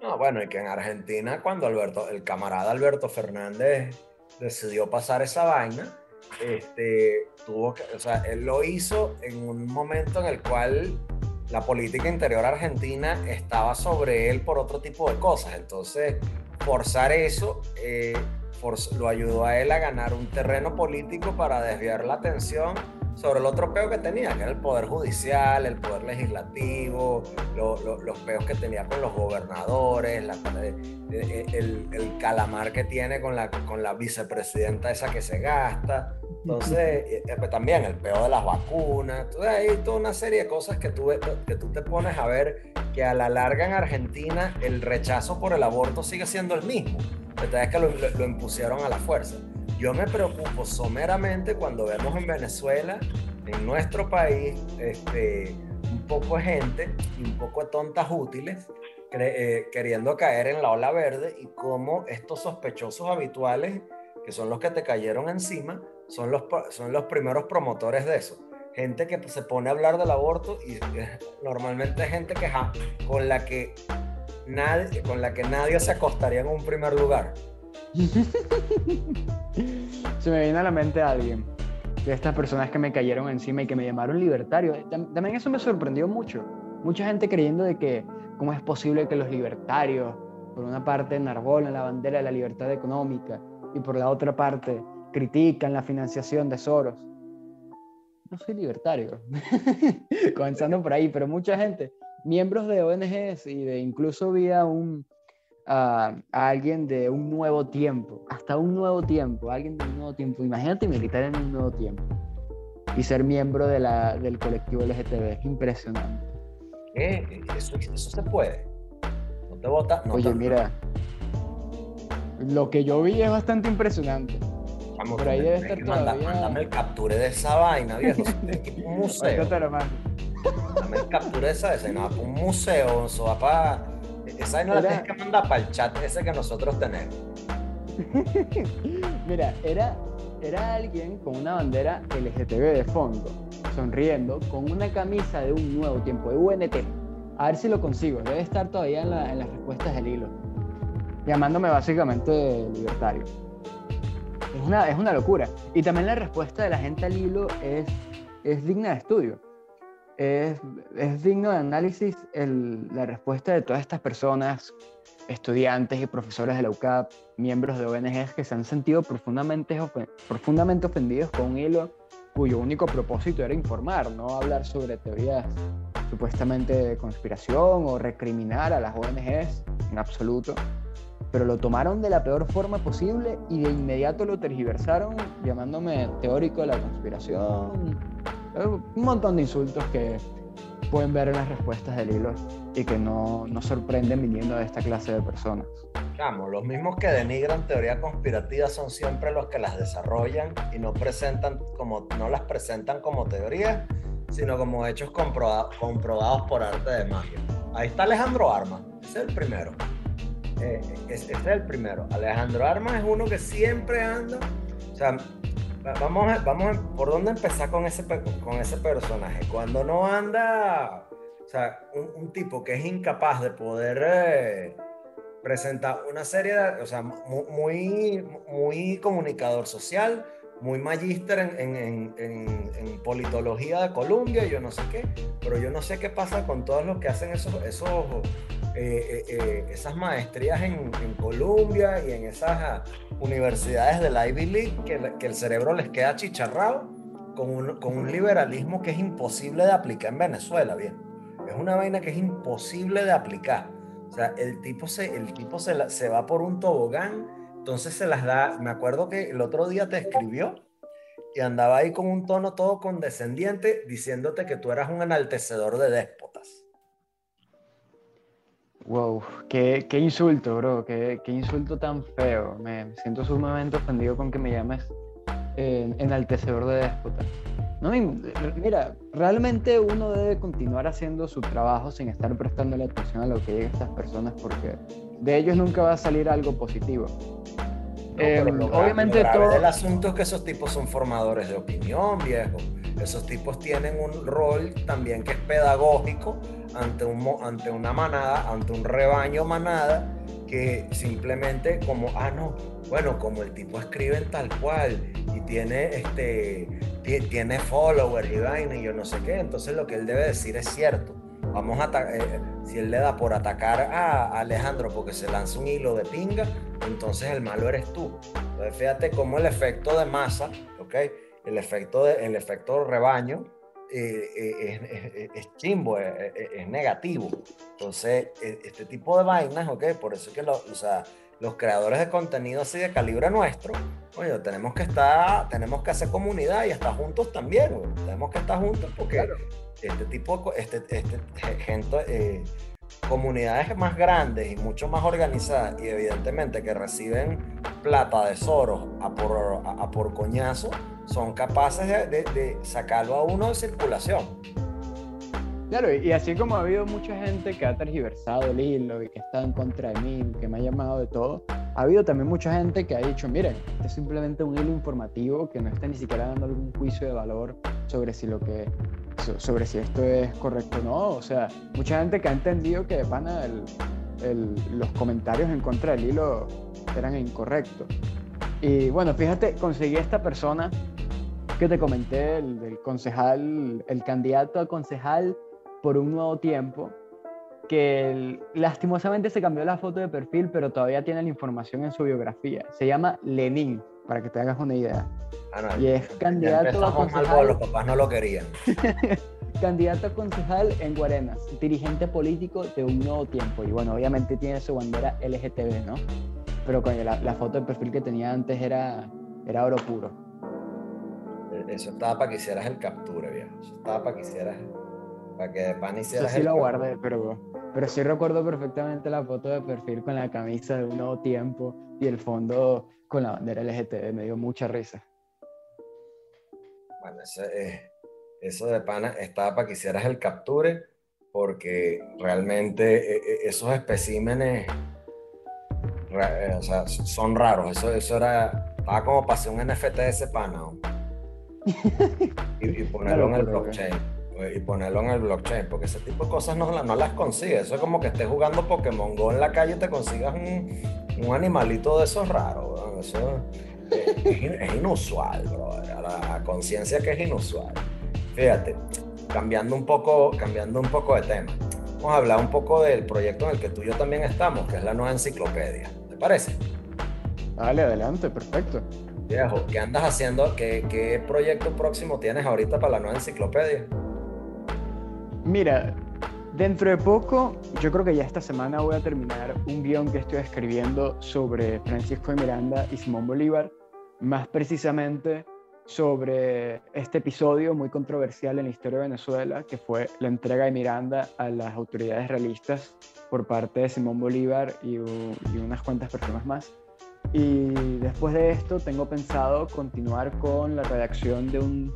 No, bueno, y que en Argentina cuando Alberto, el camarada Alberto Fernández decidió pasar esa vaina, este, tuvo que, o sea, él lo hizo en un momento en el cual la política interior argentina estaba sobre él por otro tipo de cosas. Entonces, forzar eso eh, lo ayudó a él a ganar un terreno político para desviar la atención sobre el otro peo que tenía, que era el poder judicial, el poder legislativo, los peos que tenía con los gobernadores, eh, eh, el, calamar que tiene con la, con la vicepresidenta esa que se gasta. Entonces, pues también el peo de las vacunas. Entonces, hay toda una serie de cosas que tú, que tú te pones a ver que a la larga en Argentina el rechazo por el aborto sigue siendo el mismo. Es que lo, impusieron a la fuerza. Yo me preocupo someramente cuando vemos en Venezuela, en nuestro país, este, un poco de gente y un poco de tontas útiles eh, queriendo caer en la ola verde y cómo estos sospechosos habituales, que son los que te cayeron encima, son los, son los primeros promotores de eso. Gente que se pone a hablar del aborto y normalmente gente que, con la que nadie, con la que nadie se acostaría en un primer lugar. se me viene a la mente alguien de estas personas que me cayeron encima y que me llamaron libertario. También eso me sorprendió mucho. Mucha gente creyendo de que cómo es posible que los libertarios, por una parte, enarbolan la bandera de la libertad económica y por la otra parte, critican la financiación de Soros. No soy libertario, comenzando por ahí, pero mucha gente, miembros de ONGs y de incluso vi un, a, alguien de un nuevo tiempo, hasta un nuevo tiempo, alguien de un nuevo tiempo. Imagínate militar en un nuevo tiempo y ser miembro de la, del colectivo LGTB, es impresionante. ¿Qué? Eso, eso se puede. No te votas. No Oye, mira, lo que yo vi es bastante impresionante. Vamos, Por ahí debe estar todavía... Mándame el capture de esa vaina, viejo. un museo. Mándame el capture de esa escena. Un museo, eso va para esa no la tienes que mandar para el chat ese que nosotros tenemos. Mira, era, era alguien con una bandera LGTB de fondo, sonriendo, con una camisa de un nuevo tiempo, de UNT. A ver si lo consigo, debe estar todavía en, las respuestas del hilo. Llamándome básicamente libertario. Es una, es una locura. Y también la respuesta de la gente al hilo es, es digna de estudio es, es digno de análisis el, la respuesta de todas estas personas, estudiantes y profesores de la UCAP, miembros de ONGs que se han sentido profundamente, profundamente ofendidos con un hilo cuyo único propósito era informar, no hablar sobre teorías supuestamente de conspiración o recriminar a las ONGs en absoluto, pero lo tomaron de la peor forma posible y de inmediato lo tergiversaron llamándome teórico de la conspiración, un montón de insultos que pueden ver en las respuestas del hilo y que no, no sorprenden viniendo de esta clase de personas. Vamos, los mismos que denigran teoría conspirativa son siempre los que las desarrollan y no presentan como no las presentan como teorías, sino como hechos comprobados, comprobados por arte de magia. Ahí está Alejandro Arma, ese es el primero. Eh, es el primero. Alejandro Arma es uno que siempre anda, o sea, vamos, a, vamos por dónde empezar con ese, con ese personaje. Cuando no anda, o sea, un, tipo que es incapaz de poder eh, presentar una serie de, o sea, muy, muy comunicador social, muy magíster en, en, en, politología de Colombia, yo no sé qué, pero yo no sé qué pasa con todos los que hacen esos, esos, eh, eh, eh, esas maestrías en, Colombia y en esas universidades de la Ivy League, que, que el cerebro les queda chicharrado con un, con un, liberalismo que es imposible de aplicar en Venezuela, bien. Es una vaina que es imposible de aplicar. O sea, el tipo se, el tipo se, se va por un tobogán entonces se las da, me acuerdo que el otro día te escribió y andaba ahí con un tono todo condescendiente diciéndote que tú eras un enaltecedor de déspotas. Wow, qué, qué insulto, bro, qué, qué, insulto tan feo. Me siento sumamente ofendido con que me llames eh, enaltecedor de déspotas. No, mira, realmente uno debe continuar haciendo su trabajo sin estar prestando la atención a lo que digan estas personas porque de ellos nunca va a salir algo positivo. Em, obviamente todo... El asunto es que esos tipos son formadores de opinión, viejo. Esos tipos tienen un rol también que es pedagógico ante, un, ante una manada, ante un rebaño manada, que simplemente como, ah, no, bueno, como el tipo escribe en tal cual y tiene, este, tiene followers y vaina y yo no sé qué, entonces lo que él debe decir es cierto. Vamos a eh, si él le da por atacar a Alejandro porque se lanza un hilo de pinga, entonces el malo eres tú. Entonces fíjate cómo el efecto de masa, ¿ok? El efecto, de, el efecto rebaño eh, eh, es, chimbo, es, negativo. Entonces, e, este tipo de vainas, ¿ok? Por eso es que o sea, los creadores de contenido así de calibre nuestro, oye, tenemos que estar, tenemos que hacer comunidad y estar juntos también, tenemos que estar juntos porque este tipo, este, este gente, eh, comunidades más grandes y mucho más organizadas y evidentemente que reciben plata de Soros a por, a, por coñazo, son capaces de, sacarlo a uno de circulación. Claro, y así como ha habido mucha gente que ha tergiversado el hilo y que está en contra de mí, que me ha llamado de todo, ha habido también mucha gente que ha dicho, miren, este es simplemente un hilo informativo que no está ni siquiera dando algún juicio de valor sobre si lo que sobre si esto es correcto o no. O sea, mucha gente que ha entendido que de pana los comentarios en contra del hilo eran incorrectos. Y bueno, fíjate, conseguí esta persona que te comenté, el, concejal, el candidato a concejal por un nuevo tiempo, que lastimosamente se cambió la foto de perfil, pero todavía tiene la información en su biografía. Se llama Lenin, para que te hagas una idea. Ah, y es candidato a concejal. los papás no lo querían. candidato a concejal en Guarenas, dirigente político de un nuevo tiempo. Y bueno, obviamente tiene su bandera LGTB, ¿no? Pero coño, la, la foto de perfil que tenía antes era, era oro puro. Eso estaba para que hicieras el capture, viejo. Eso estaba para que hicieras para que de pan hicieras Eso sí lo guardé, pero, pero sí recuerdo perfectamente la foto de perfil con la camisa de un nuevo tiempo y el fondo con la bandera LGTB. Me dio mucha risa. Bueno, eso, eso de pana estaba para que hicieras el capture porque realmente e, e, esos especímenes eh, o sea, son raros. Eso, eso era, estaba como hacer un NFT de ese pana. y, ponerlo en el blockchain. Y ponerlo en el blockchain, porque ese tipo de cosas no, no las consigues. Eso es como que estés jugando Pokémon Go en la calle y te consigas un, un animalito de esos raros. Eso es, inusual, bro. la conciencia que es inusual. Fíjate, cambiando un poco, cambiando un poco de tema. Vamos a hablar un poco del proyecto en el que tú y yo también estamos, que es la nueva enciclopedia. ¿Te parece? Dale, adelante, perfecto. Viejo, ¿qué andas haciendo? ¿Qué, ¿Qué proyecto próximo tienes ahorita para la nueva enciclopedia? Mira, dentro de poco, yo creo que ya esta semana voy a terminar un guion que estoy escribiendo sobre Francisco de Miranda y Simón Bolívar, más precisamente sobre este episodio muy controversial en la historia de Venezuela, que fue la entrega de Miranda a las autoridades realistas por parte de Simón Bolívar y, y unas cuantas personas más. Y después de esto tengo pensado continuar con la redacción de un,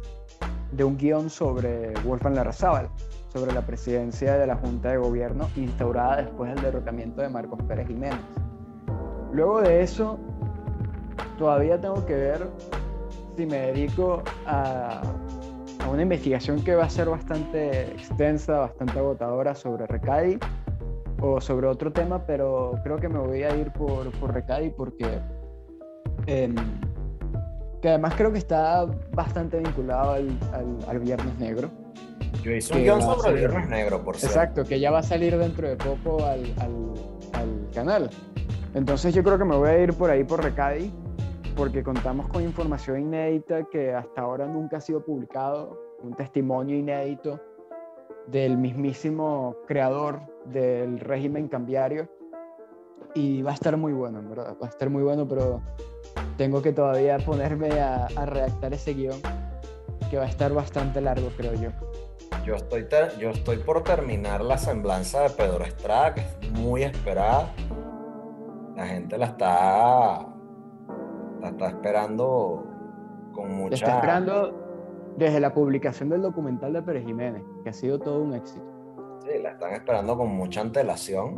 de un guion sobre Wolfgang Larrazábal, sobre la presidencia de la Junta de Gobierno instaurada después del derrocamiento de Marcos Pérez Jiménez. Luego de eso, todavía tengo que ver si me dedico a, a una investigación que va a ser bastante extensa, bastante agotadora sobre Recadi o sobre otro tema, pero creo que me voy a ir por, por Recadi porque em, que además creo que está bastante vinculado al, al, Viernes Negro. Yo hice un guion sobre el Viernes Negro, por cierto. Exacto, que ya va a salir dentro de poco al, al, canal. Entonces yo creo que me voy a ir por ahí por Recadi, porque contamos con información inédita que hasta ahora nunca ha sido publicado, un testimonio inédito del mismísimo creador del régimen cambiario. Y va a estar muy bueno, en verdad. Va a estar muy bueno, pero tengo que todavía ponerme a, redactar ese guion, que va a estar bastante largo, creo yo. Yo estoy, yo estoy por terminar la semblanza de Pedro Estrada, que es muy esperada. La gente la está, la está esperando con mucha... está esperando desde la publicación del documental de Pérez Jiménez, que ha sido todo un éxito. Sí, la están esperando con mucha antelación.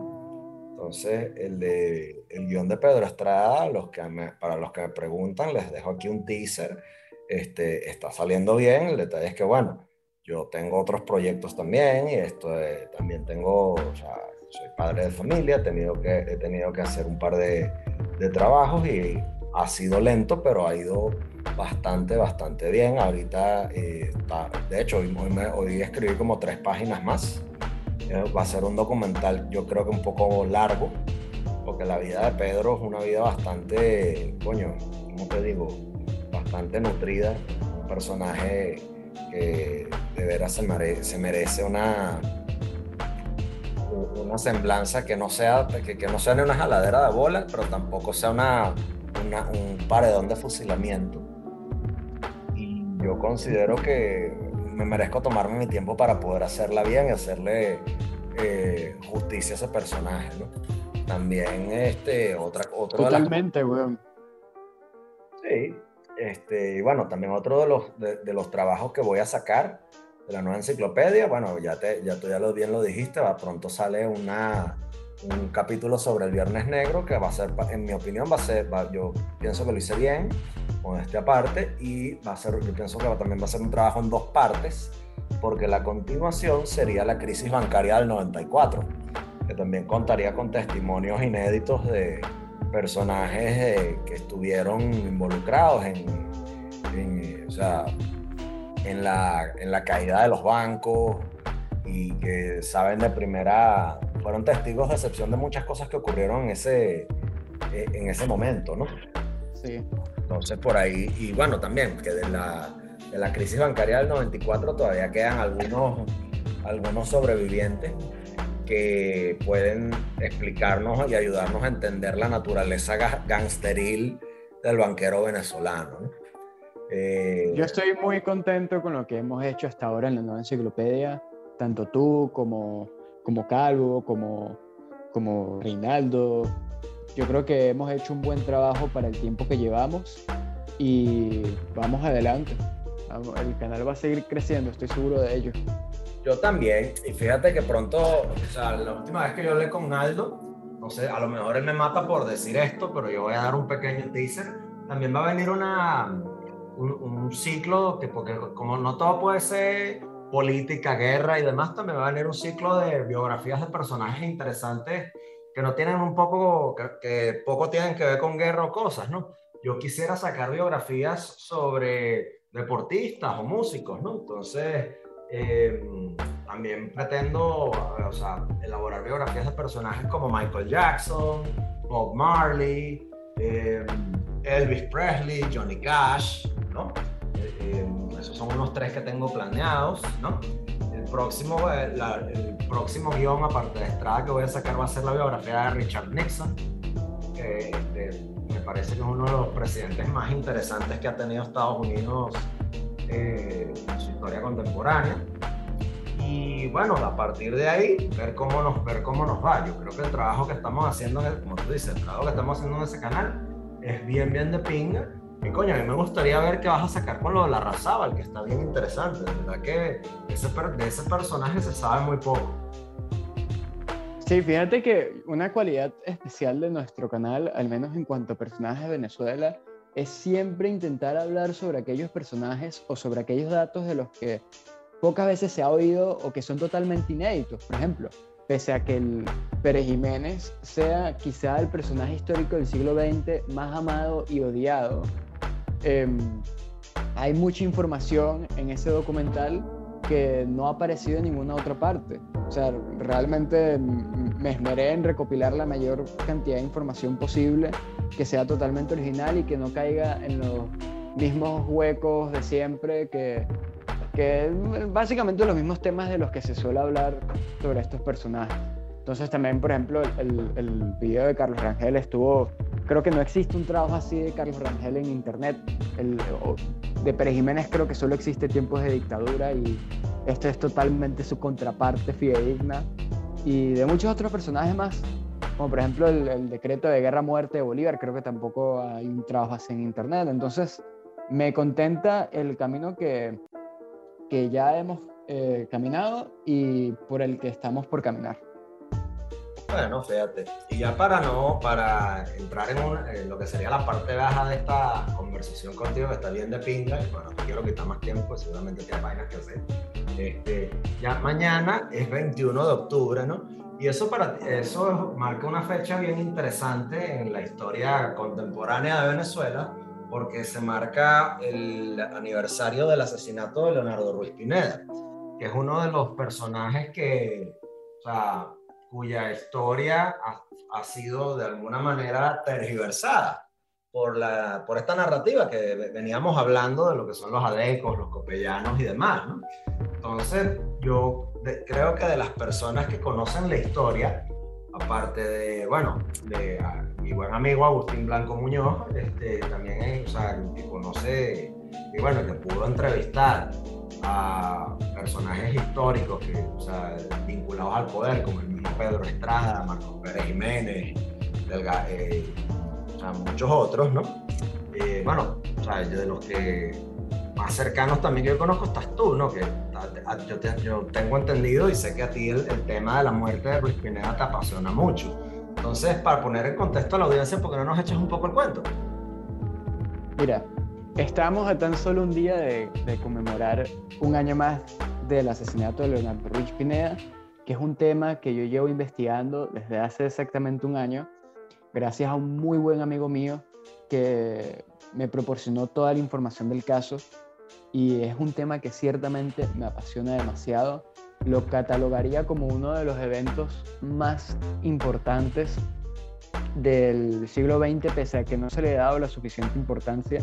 Entonces, el, de, el guion de Pedro Estrada, los que para los que me preguntan, les dejo aquí un teaser. Este, está saliendo bien. El detalle es que, bueno, yo tengo otros proyectos también y esto también tengo, o sea, soy padre de familia, he tenido que, he tenido que hacer un par de, de trabajos y ha sido lento, pero ha ido bastante, bastante bien. Ahorita, eh, de hecho, hoy, hoy, escribí como tres páginas más. Eh, va a ser un documental, yo creo que un poco largo, porque la vida de Pedro es una vida bastante, coño, ¿cómo te digo? Bastante nutrida. Un personaje que de veras se merece, una una semblanza que no sea que, no sea ni una jaladera de bola, pero tampoco sea una, un paredón de fusilamiento yo considero que me merezco tomarme mi tiempo para poder hacerla bien y hacerle eh, justicia a ese personaje, ¿no? También, este, otra, otro Totalmente, weón. Sí, este, y bueno, también otro de los, de, los trabajos que voy a sacar, de la nueva enciclopedia. Bueno, ya, te, ya tú ya lo, bien lo dijiste, va, pronto sale una, un capítulo sobre el Viernes Negro que va a ser, en mi opinión, va a ser, yo pienso que lo hice bien con este aparte y va a ser, yo pienso que también va a ser un trabajo en dos partes porque la continuación sería la crisis bancaria del 94, que también contaría con testimonios inéditos de personajes eh, que estuvieron involucrados en, en, o sea, en, la, en la caída de los bancos y que saben de primera, fueron testigos de excepción de muchas cosas que ocurrieron en ese, eh, en ese momento, ¿no? Sí. Entonces por ahí, y bueno, también que de la, de la crisis bancaria del 94 todavía quedan algunos, algunos sobrevivientes que pueden explicarnos y ayudarnos a entender la naturaleza gangsteril del banquero venezolano. Eh, Yo estoy muy contento con lo que hemos hecho hasta ahora en la nueva enciclopedia, tanto tú como, como Calvo, como, como Reinaldo. Yo creo que hemos hecho un buen trabajo para el tiempo que llevamos y vamos adelante el canal va a seguir creciendo, estoy seguro de ello. Yo también, y fíjate que pronto, o sea, la última vez que yo hablé con Aldo, no sé, a lo mejor él me mata por decir esto, pero yo voy a dar un pequeño teaser. También va a venir una, un, ciclo, que porque como no todo puede ser política, guerra y demás, también va a venir un ciclo de biografías de personajes interesantes que no tienen un poco, que, que poco tienen que ver con guerra o cosas, ¿no? Yo quisiera sacar biografías sobre deportistas o músicos, ¿no? Entonces, eh, también pretendo o sea, elaborar biografías de personajes como Michael Jackson, Bob Marley, eh, Elvis Presley, Johnny Cash, ¿no? Eh, esos son unos tres que tengo planeados, ¿no? El próximo, el próximo guion, aparte de Estrada, que voy a sacar va a ser la biografía de Richard Nixon, que este, me parece que es uno de los presidentes más interesantes que ha tenido Estados Unidos eh, en su historia contemporánea. Y bueno, a partir de ahí, ver cómo, nos, ver cómo nos va. Yo creo que el trabajo que estamos haciendo, como tú dices, el trabajo que estamos haciendo en ese canal es bien, bien de pinga. Y coño, a mí me gustaría ver qué vas a sacar con lo de la Razábal, que está bien interesante. De verdad que ese, de ese personaje se sabe muy poco. Sí, fíjate que una cualidad especial de nuestro canal, al menos en cuanto a personajes de Venezuela, es siempre intentar hablar sobre aquellos personajes o sobre aquellos datos de los que pocas veces se ha oído o que son totalmente inéditos. Por ejemplo, pese a que el Pérez Jiménez sea quizá el personaje histórico del siglo XX más amado y odiado, em, hay mucha información en ese documental que no ha aparecido en ninguna otra parte. O sea, realmente me esmeré en recopilar la mayor cantidad de información posible que sea totalmente original y que no caiga en los mismos huecos de siempre, que, que básicamente los mismos temas de los que se suele hablar sobre estos personajes. Entonces también, por ejemplo, el, el video de Carlos Rangel estuvo, creo que no existe un trabajo así de Carlos Rangel en internet. El, de Pérez Jiménez creo que solo existe tiempos de dictadura y esto es totalmente su contraparte fidedigna. Y de muchos otros personajes más, como por ejemplo el, decreto de guerra-muerte de Bolívar, creo que tampoco hay un trabajo así en internet. Entonces, me contenta el camino que, que ya hemos eh, caminado y por el que estamos por caminar. Bueno, fíjate. Y ya para no, para entrar en, lo que sería la parte baja de esta conversación contigo, que está bien de pinga, y bueno, no quiero quitar más tiempo, seguramente tienes vainas que hacer. Este, ya mañana es 21 de octubre, ¿no? Y eso, para, eso marca una fecha bien interesante en la historia contemporánea de Venezuela, porque se marca el aniversario del asesinato de Leonardo Ruiz Pineda, que es uno de los personajes que, o sea, cuya historia ha, sido de alguna manera tergiversada por, la, por esta narrativa que veníamos hablando de lo que son los adecos, los copellanos y demás. ¿no? Entonces, yo creo que de las personas que conocen la historia, aparte de, bueno, de mi buen amigo Agustín Blanco Muñoz, este, también es, o sea, que conoce, y bueno, que pudo entrevistar a personajes históricos que, o sea, vinculados al poder, como el mismo Pedro Estrada, Marcos Pérez Jiménez, eh, o sea, muchos otros, ¿no? Eh, bueno, o sea, de los que más cercanos también que yo conozco estás tú, ¿no? Que yo, yo tengo entendido y sé que a ti el, el, tema de la muerte de Ruiz Pineda te apasiona mucho. Entonces, para poner en contexto a la audiencia, ¿por qué no nos echas un poco el cuento? Mira, estamos a tan solo un día de, conmemorar un año más del asesinato de Leonardo Ruiz Pineda, que es un tema que yo llevo investigando desde hace exactamente un año, gracias a un muy buen amigo mío que me proporcionó toda la información del caso y es un tema que ciertamente me apasiona demasiado. Lo catalogaría como uno de los eventos más importantes del siglo XX, pese a que no se le ha dado la suficiente importancia,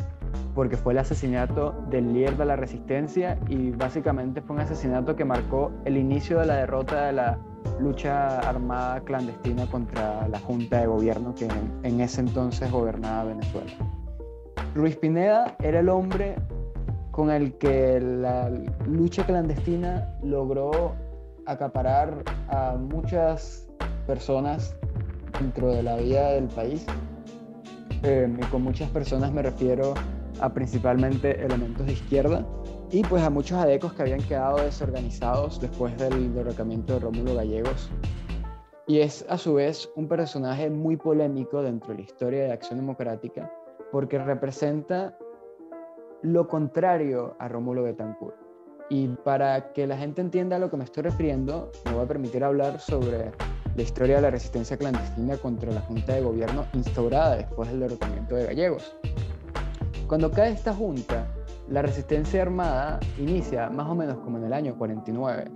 porque fue el asesinato del líder de la resistencia y básicamente fue un asesinato que marcó el inicio de la derrota de la lucha armada clandestina contra la Junta de Gobierno que en, ese entonces gobernaba Venezuela. Ruiz Pineda era el hombre con el que la lucha clandestina logró acaparar a muchas personas dentro de la vida del país. Eh, y con muchas personas me refiero a principalmente elementos de izquierda y pues a muchos adecos que habían quedado desorganizados después del derrocamiento de Rómulo Gallegos. Y es a su vez un personaje muy polémico dentro de la historia de Acción Democrática porque representa lo contrario a Rómulo Betancourt. Y para que la gente entienda a lo que me estoy refiriendo, me voy a permitir hablar sobre la historia de la resistencia clandestina contra la Junta de Gobierno instaurada después del derrocamiento de Gallegos. Cuando cae esta junta, la resistencia armada inicia más o menos como en el año 49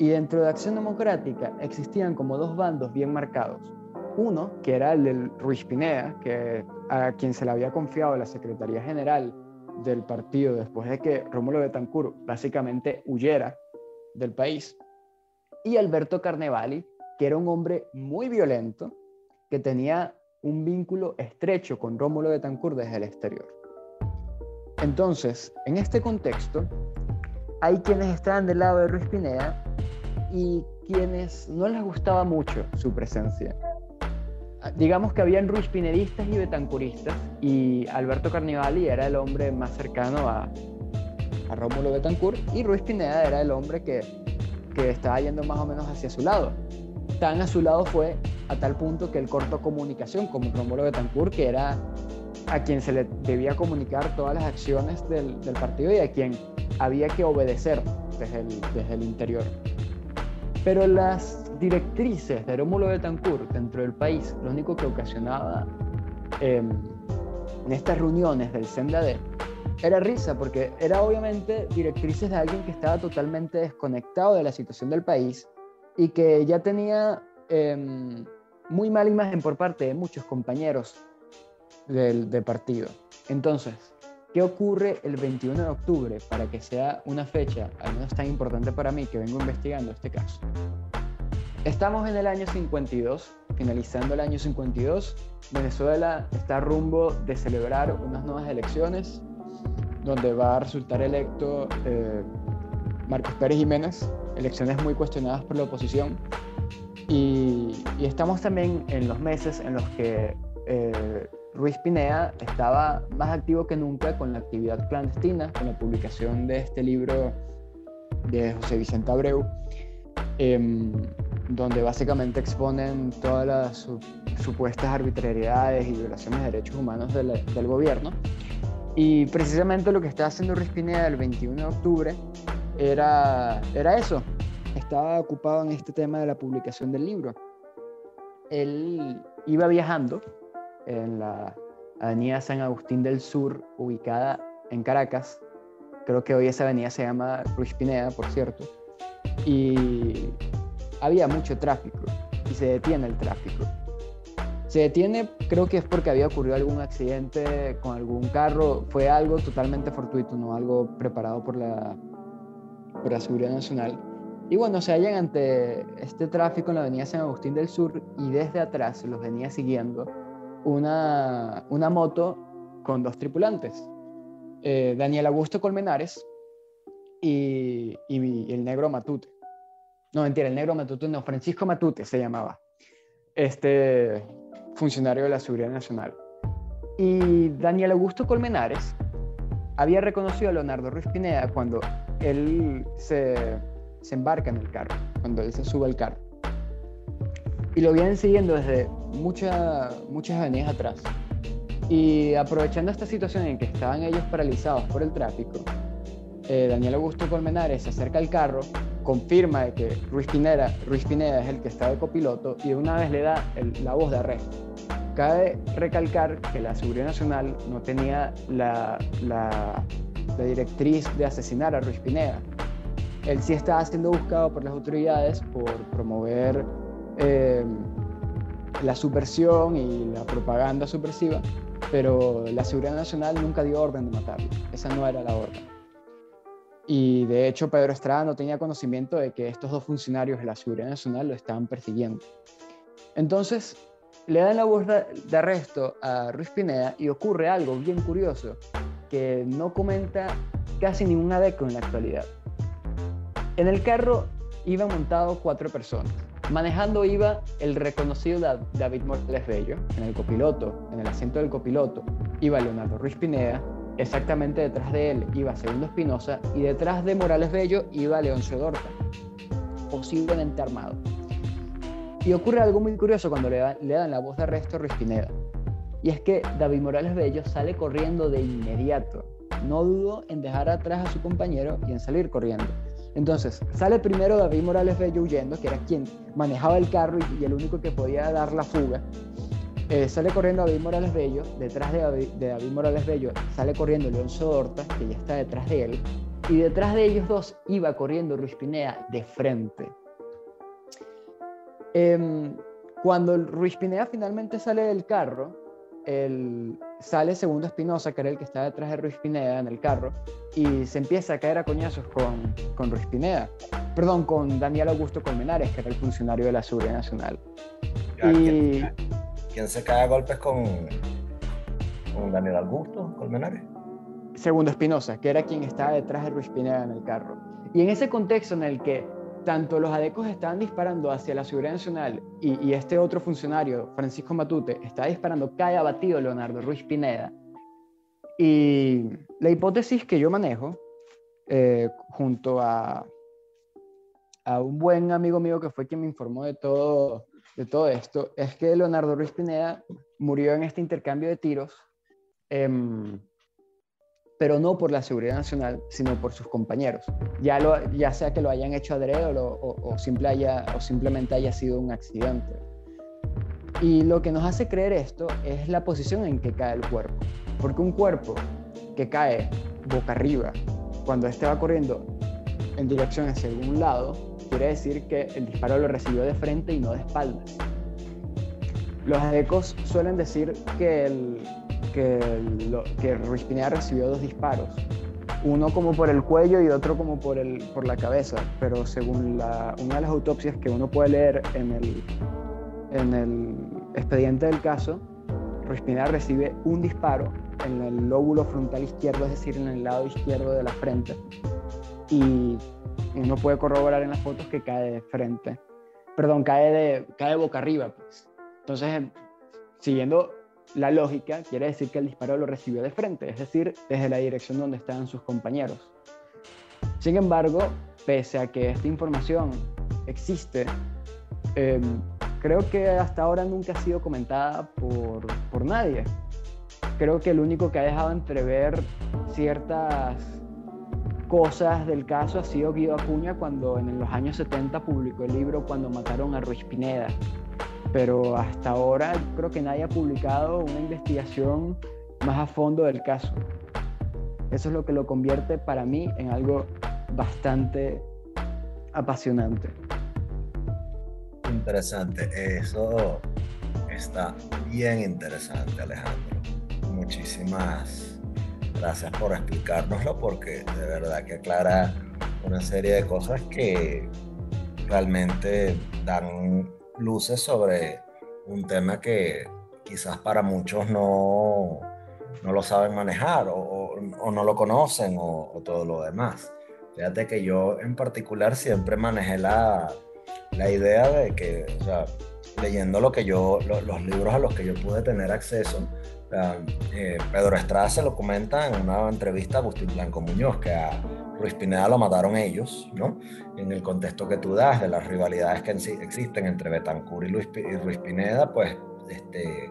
y dentro de Acción Democrática existían como dos bandos bien marcados. Uno, que era el del Ruiz Pineda, que a quien se le había confiado la Secretaría General del partido después de que Rómulo Betancourt básicamente huyera del país, y Alberto Carnevali, que era un hombre muy violento, que tenía un vínculo estrecho con Rómulo Betancourt desde el exterior. Entonces, en este contexto, hay quienes estaban del lado de Ruiz Pineda y quienes no les gustaba mucho su presencia. Digamos que habían Ruiz Pinedistas y Betancuristas, y Alberto Carnevali era el hombre más cercano a, a Rómulo Betancourt, y Ruiz Pineda era el hombre que estaba yendo más o menos hacia su lado tan a su lado fue a tal punto que él cortó comunicación con Rómulo Betancourt, que era a quien se le debía comunicar todas las acciones del, partido y a quien había que obedecer desde el, desde el interior. Pero las directrices de Rómulo Betancourt dentro del país, lo único que ocasionaba em, en estas reuniones del CENDAD era risa, porque era obviamente directrices de alguien que estaba totalmente desconectado de la situación del país y que ya tenía em, muy mala imagen por parte de muchos compañeros del, partido. Entonces, ¿qué ocurre el 21 de octubre para que sea una fecha al menos tan importante para mí que vengo investigando este caso? Estamos en el año 52, finalizando el año 52. Venezuela está rumbo de celebrar unas nuevas elecciones donde va a resultar electo eh, Marcos Pérez Jiménez, elecciones muy cuestionadas por la oposición. Y, estamos también en los meses en los que eh, Ruiz Pinea estaba más activo que nunca con la actividad clandestina, con la publicación de este libro de José Vicente Abreu, em, donde básicamente exponen todas las supuestas arbitrariedades y violaciones de derechos humanos del gobierno. Y precisamente lo que está haciendo Ruiz Pineda el 21 de octubre era, era eso, estaba ocupado en este tema de la publicación del libro. Él iba viajando en la avenida San Agustín del Sur, ubicada en Caracas. Creo que hoy esa avenida se llama Ruiz Pineda, por cierto. Y había mucho tráfico y se detiene el tráfico. Se detiene, creo que es porque había ocurrido algún accidente con algún carro. Fue algo totalmente fortuito, no algo preparado por la, por la Seguridad Nacional. Y bueno, se hallan ante este tráfico en la avenida San Agustín del Sur y desde atrás los venía siguiendo una, una moto con dos tripulantes, eh, Daniel Augusto Colmenares y, y, el negro Matute. No, mentira, el negro Matute no, Francisco Matute se llamaba, este funcionario de la Seguridad Nacional. Y Daniel Augusto Colmenares había reconocido a Leonardo Ruiz Pineda cuando él se, embarca en el carro, cuando él se sube al carro. Y lo vienen siguiendo desde mucha, muchas avenidas atrás. Y aprovechando esta situación en que estaban ellos paralizados por el tráfico, eh, Daniel Augusto Colmenares se acerca al carro, confirma de que Ruiz Pineda, Ruiz Pineda es el que está de copiloto y de una vez le da la voz de arresto. Cabe recalcar que la Seguridad Nacional no tenía la, directriz de asesinar a Ruiz Pineda. Él sí estaba siendo buscado por las autoridades por promover eh, la subversión y la propaganda subversiva, pero la Seguridad Nacional nunca dio orden de matarlo. Esa no era la orden. Y de hecho Pedro Estrada no tenía conocimiento de que estos dos funcionarios de la Seguridad Nacional lo estaban persiguiendo. Entonces le dan la voz de arresto a Ruiz Pineda y ocurre algo bien curioso que no comenta casi ningún adeco en la actualidad. En el carro iban montados cuatro personas. Manejando iba el reconocido David Morales Bello, en el copiloto, en el asiento del copiloto, iba Leonardo Ruiz Pineda, exactamente detrás de él iba Segundo Espinosa y detrás de Morales Bello iba Leoncio Dorta, posiblemente armado. Y ocurre algo muy curioso cuando le, dan la voz de arresto a Ruiz Pineda. Y es que David Morales Bello sale corriendo de inmediato. No dudo en dejar atrás a su compañero y en salir corriendo. Entonces, sale primero David Morales Bello huyendo, que era quien manejaba el carro y, el único que podía dar la fuga. Eh, sale corriendo David Morales Bello, detrás de David, Morales Bello sale corriendo León Sodorta, que ya está detrás de él, y detrás de ellos dos iba corriendo Ruiz Pineda de frente. Em, cuando Ruiz Pineda finalmente sale del carro, el, sale Segundo Espinosa, que era el que estaba detrás de Ruiz Pineda en el carro, y se empieza a caer a coñazos con, con Ruiz Pineda. Perdón, con Daniel Augusto Colmenares, que era el funcionario de la Seguridad Nacional. y... ¿quién, se cae a golpes con, con Daniel Augusto Colmenares? Segundo Espinosa, que era quien estaba detrás de Ruiz Pineda en el carro. Y en ese contexto en el que tanto los adecos estaban disparando hacia la Seguridad Nacional y, este otro funcionario, Francisco Matute, está disparando, cae abatido Leonardo Ruiz Pineda. Y la hipótesis que yo manejo, eh, junto a, a un buen amigo mío que fue quien me informó de todo, de todo esto, es que Leonardo Ruiz Pineda murió en este intercambio de tiros. Em, pero no por la seguridad nacional, sino por sus compañeros. Ya, lo, ya sea que lo hayan hecho adrede o, o, simple haya, o simplemente haya sido un accidente. Y lo que nos hace creer esto es la posición en que cae el cuerpo. Porque un cuerpo que cae boca arriba, cuando éste va corriendo en dirección hacia algún lado, quiere decir que el disparo lo recibió de frente y no de espaldas. Los adecos suelen decir que el, que, lo, que Ruiz Pineda recibió dos disparos, uno como por el cuello y otro como por, el, por la cabeza, pero según la, una de las autopsias que uno puede leer en el, en el expediente del caso, Ruiz Pineda recibe un disparo en el lóbulo frontal izquierdo, es decir, en el lado izquierdo de la frente, y uno puede corroborar en las fotos que cae de frente, perdón, cae de, cae boca arriba, pues. Entonces, siguiendo la lógica quiere decir que el disparo lo recibió de frente, es decir, desde la dirección donde estaban sus compañeros. Sin embargo, pese a que esta información existe, em, creo que hasta ahora nunca ha sido comentada por, por nadie. Creo que el único que ha dejado entrever ciertas cosas del caso ha sido Guido Acuña cuando en los años 70 publicó el libro Cuando mataron a Ruiz Pineda, pero hasta ahora creo que nadie ha publicado una investigación más a fondo del caso. Eso es lo que lo convierte para mí en algo bastante apasionante. Interesante, eso está bien interesante Alejandro. Muchísimas gracias por explicárnoslo porque de verdad que aclara una serie de cosas que realmente dan luces sobre un tema que quizás para muchos no, no lo saben manejar o, no lo conocen o, todo lo demás. Fíjate que yo en particular siempre manejé la, la idea de que, o sea, leyendo lo que yo, los libros a los que yo pude tener acceso, eh, Pedro Estrada se lo comenta en una entrevista a Agustín Blanco Muñoz, que a Ruiz Pineda lo mataron ellos, ¿no? En el contexto que tú das de las rivalidades que existen entre Betancourt y, Luis, Ruiz Pineda, pues este,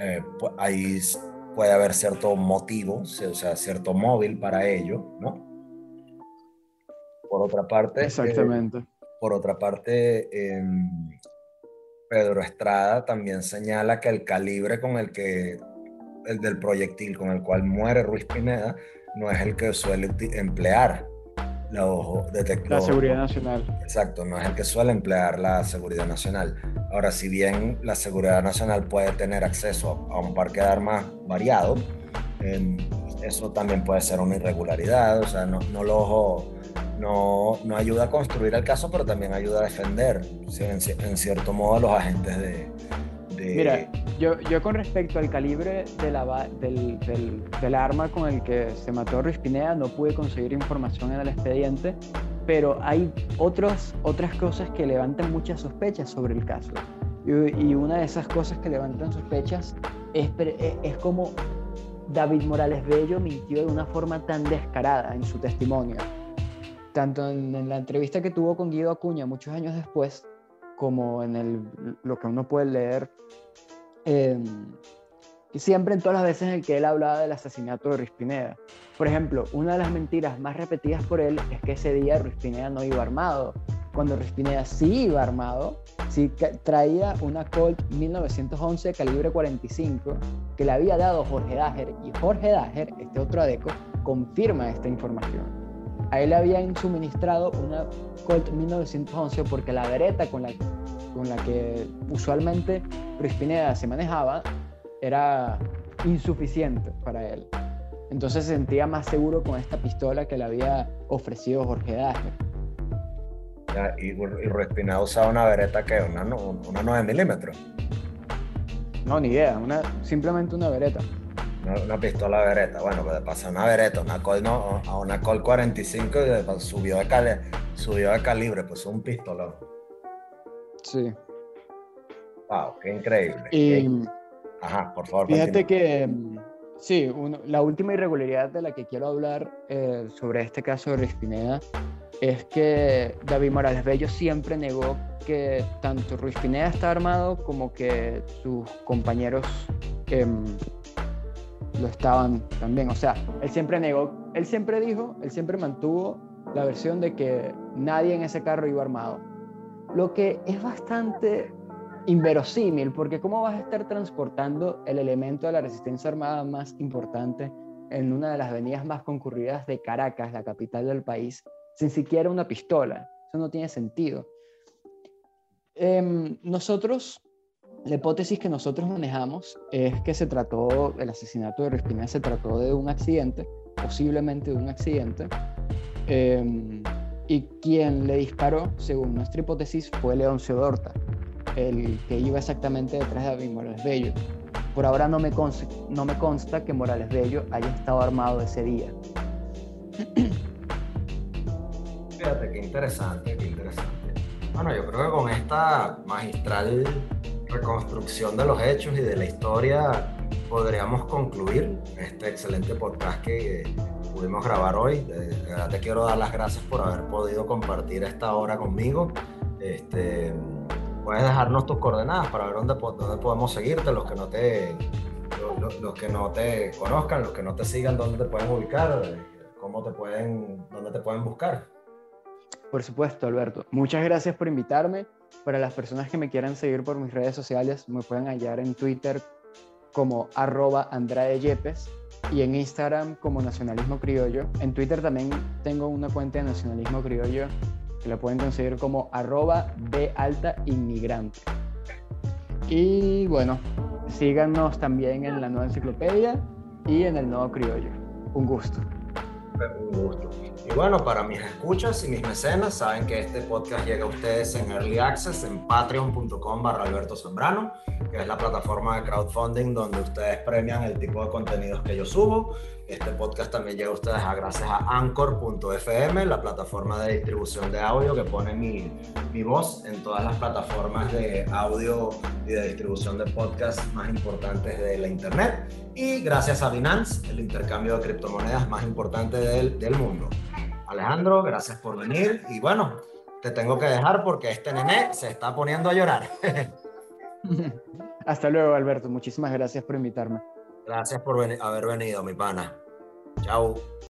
eh, ahí puede haber cierto motivo, o sea, cierto móvil para ello, ¿no? Por otra parte... Exactamente. por otra parte, em, Pedro Estrada también señala que el calibre con el que, el del proyectil con el cual muere Ruiz Pineda, no es el que suele emplear la, la Seguridad Nacional. Exacto, no es el que suele emplear la Seguridad Nacional. Ahora, si bien la Seguridad Nacional puede tener acceso a un parque de armas variado, eso también puede ser una irregularidad, o sea, no, no lo no, no, ayuda a construir el caso, pero también ayuda a defender, en, cierto modo, a los agentes de... Mira, yo, yo con respecto al calibre de la, del, del, del, arma con el que se mató Ruiz Pineda, no pude conseguir información en el expediente, pero hay otros, otras cosas que levantan muchas sospechas sobre el caso. Y, y una de esas cosas que levantan sospechas es, es como David Morales Bello mintió de una forma tan descarada en su testimonio tanto en, la entrevista que tuvo con Guido Acuña muchos años después, como en el, lo que uno puede leer, eh, siempre en todas las veces en que él hablaba del asesinato de Ruiz Pineda. Por ejemplo, una de las mentiras más repetidas por él es que ese día Ruiz Pineda no iba armado, cuando Ruiz Pineda sí iba armado, sí traía una Colt 1911 calibre 45 que le había dado Jorge Dager y Jorge Dager, este otro adeco, confirma esta información a él le habían suministrado una Colt 1911 porque la vereta con la, con la que usualmente Ruiz Pineda se manejaba era insuficiente para él. Entonces se sentía más seguro con esta pistola que le había ofrecido Jorge Dager. y, y Ruiz Pineda usaba una vereta que una, una 9 milímetros. No, ni idea, una, simplemente una vereta una, pistola Beretta. Bueno, pues de pasar una Beretta una Col, no, a una Col 45 y subió de, cali, subió de calibre, pues un pistolón. Sí. Wow, qué increíble. Ajá, por favor. Fíjate que, sí, la última irregularidad de la que quiero hablar eh, sobre este caso de Ruiz Pineda es que David Morales Bello siempre negó que tanto Ruiz Pineda está armado como que sus compañeros em, lo estaban también. O sea, él siempre negó, él siempre dijo, él siempre mantuvo la versión de que nadie en ese carro iba armado. Lo que es bastante inverosímil, porque ¿cómo vas a estar transportando el elemento de la resistencia armada más importante en una de las avenidas más concurridas de Caracas, la capital del país, sin siquiera una pistola? Eso no tiene sentido. Em, nosotros la hipótesis que nosotros manejamos es que se trató, el asesinato de Respina se trató de un accidente, posiblemente de un accidente, em, y quien le disparó, según nuestra hipótesis, fue Leoncio Dorta, el que iba exactamente detrás de David Morales Bello. Por ahora no me, consta, no me consta que Morales Bello haya estado armado ese día. Fíjate, qué interesante, qué interesante. Bueno, yo creo que con esta magistral reconstrucción de los hechos y de la historia podríamos concluir este excelente podcast que pudimos grabar hoy. De verdad te quiero dar las gracias por haber podido compartir esta hora conmigo. Este, puedes dejarnos tus coordenadas para ver dónde, dónde podemos seguirte, los que no te los, que no te conozcan, los que no te sigan, dónde te pueden ubicar, cómo te pueden, dónde te pueden buscar. Por supuesto, Alberto. Muchas gracias por invitarme. Para las personas que me quieran seguir por mis redes sociales, me pueden hallar en Twitter como arroba Andrade Yepes y en Instagram como Nacionalismo Criollo. En Twitter también tengo una cuenta de Nacionalismo Criollo que la pueden conseguir como arroba de alta inmigrante. Y bueno, síganos también en la nueva enciclopedia y en el nuevo criollo. Un gusto. un gusto. Y bueno, para mis escuchas y mis mecenas, saben que este podcast llega a ustedes en Early Access en patreon.com barra Alberto Zambrano, que es la plataforma de crowdfunding donde ustedes premian el tipo de contenidos que yo subo. Este podcast también llega a ustedes gracias a anchor.fm, la plataforma de distribución de audio que pone mi, mi voz en todas las plataformas de audio y de distribución de podcast más importantes de la internet. Y gracias a Binance, el intercambio de criptomonedas más importante del, del mundo. Alejandro, gracias por venir. Y bueno, te tengo que dejar porque este nené se está poniendo a llorar. Hasta luego, Alberto. Muchísimas gracias por invitarme. Gracias por haber venido, mi pana. Chao.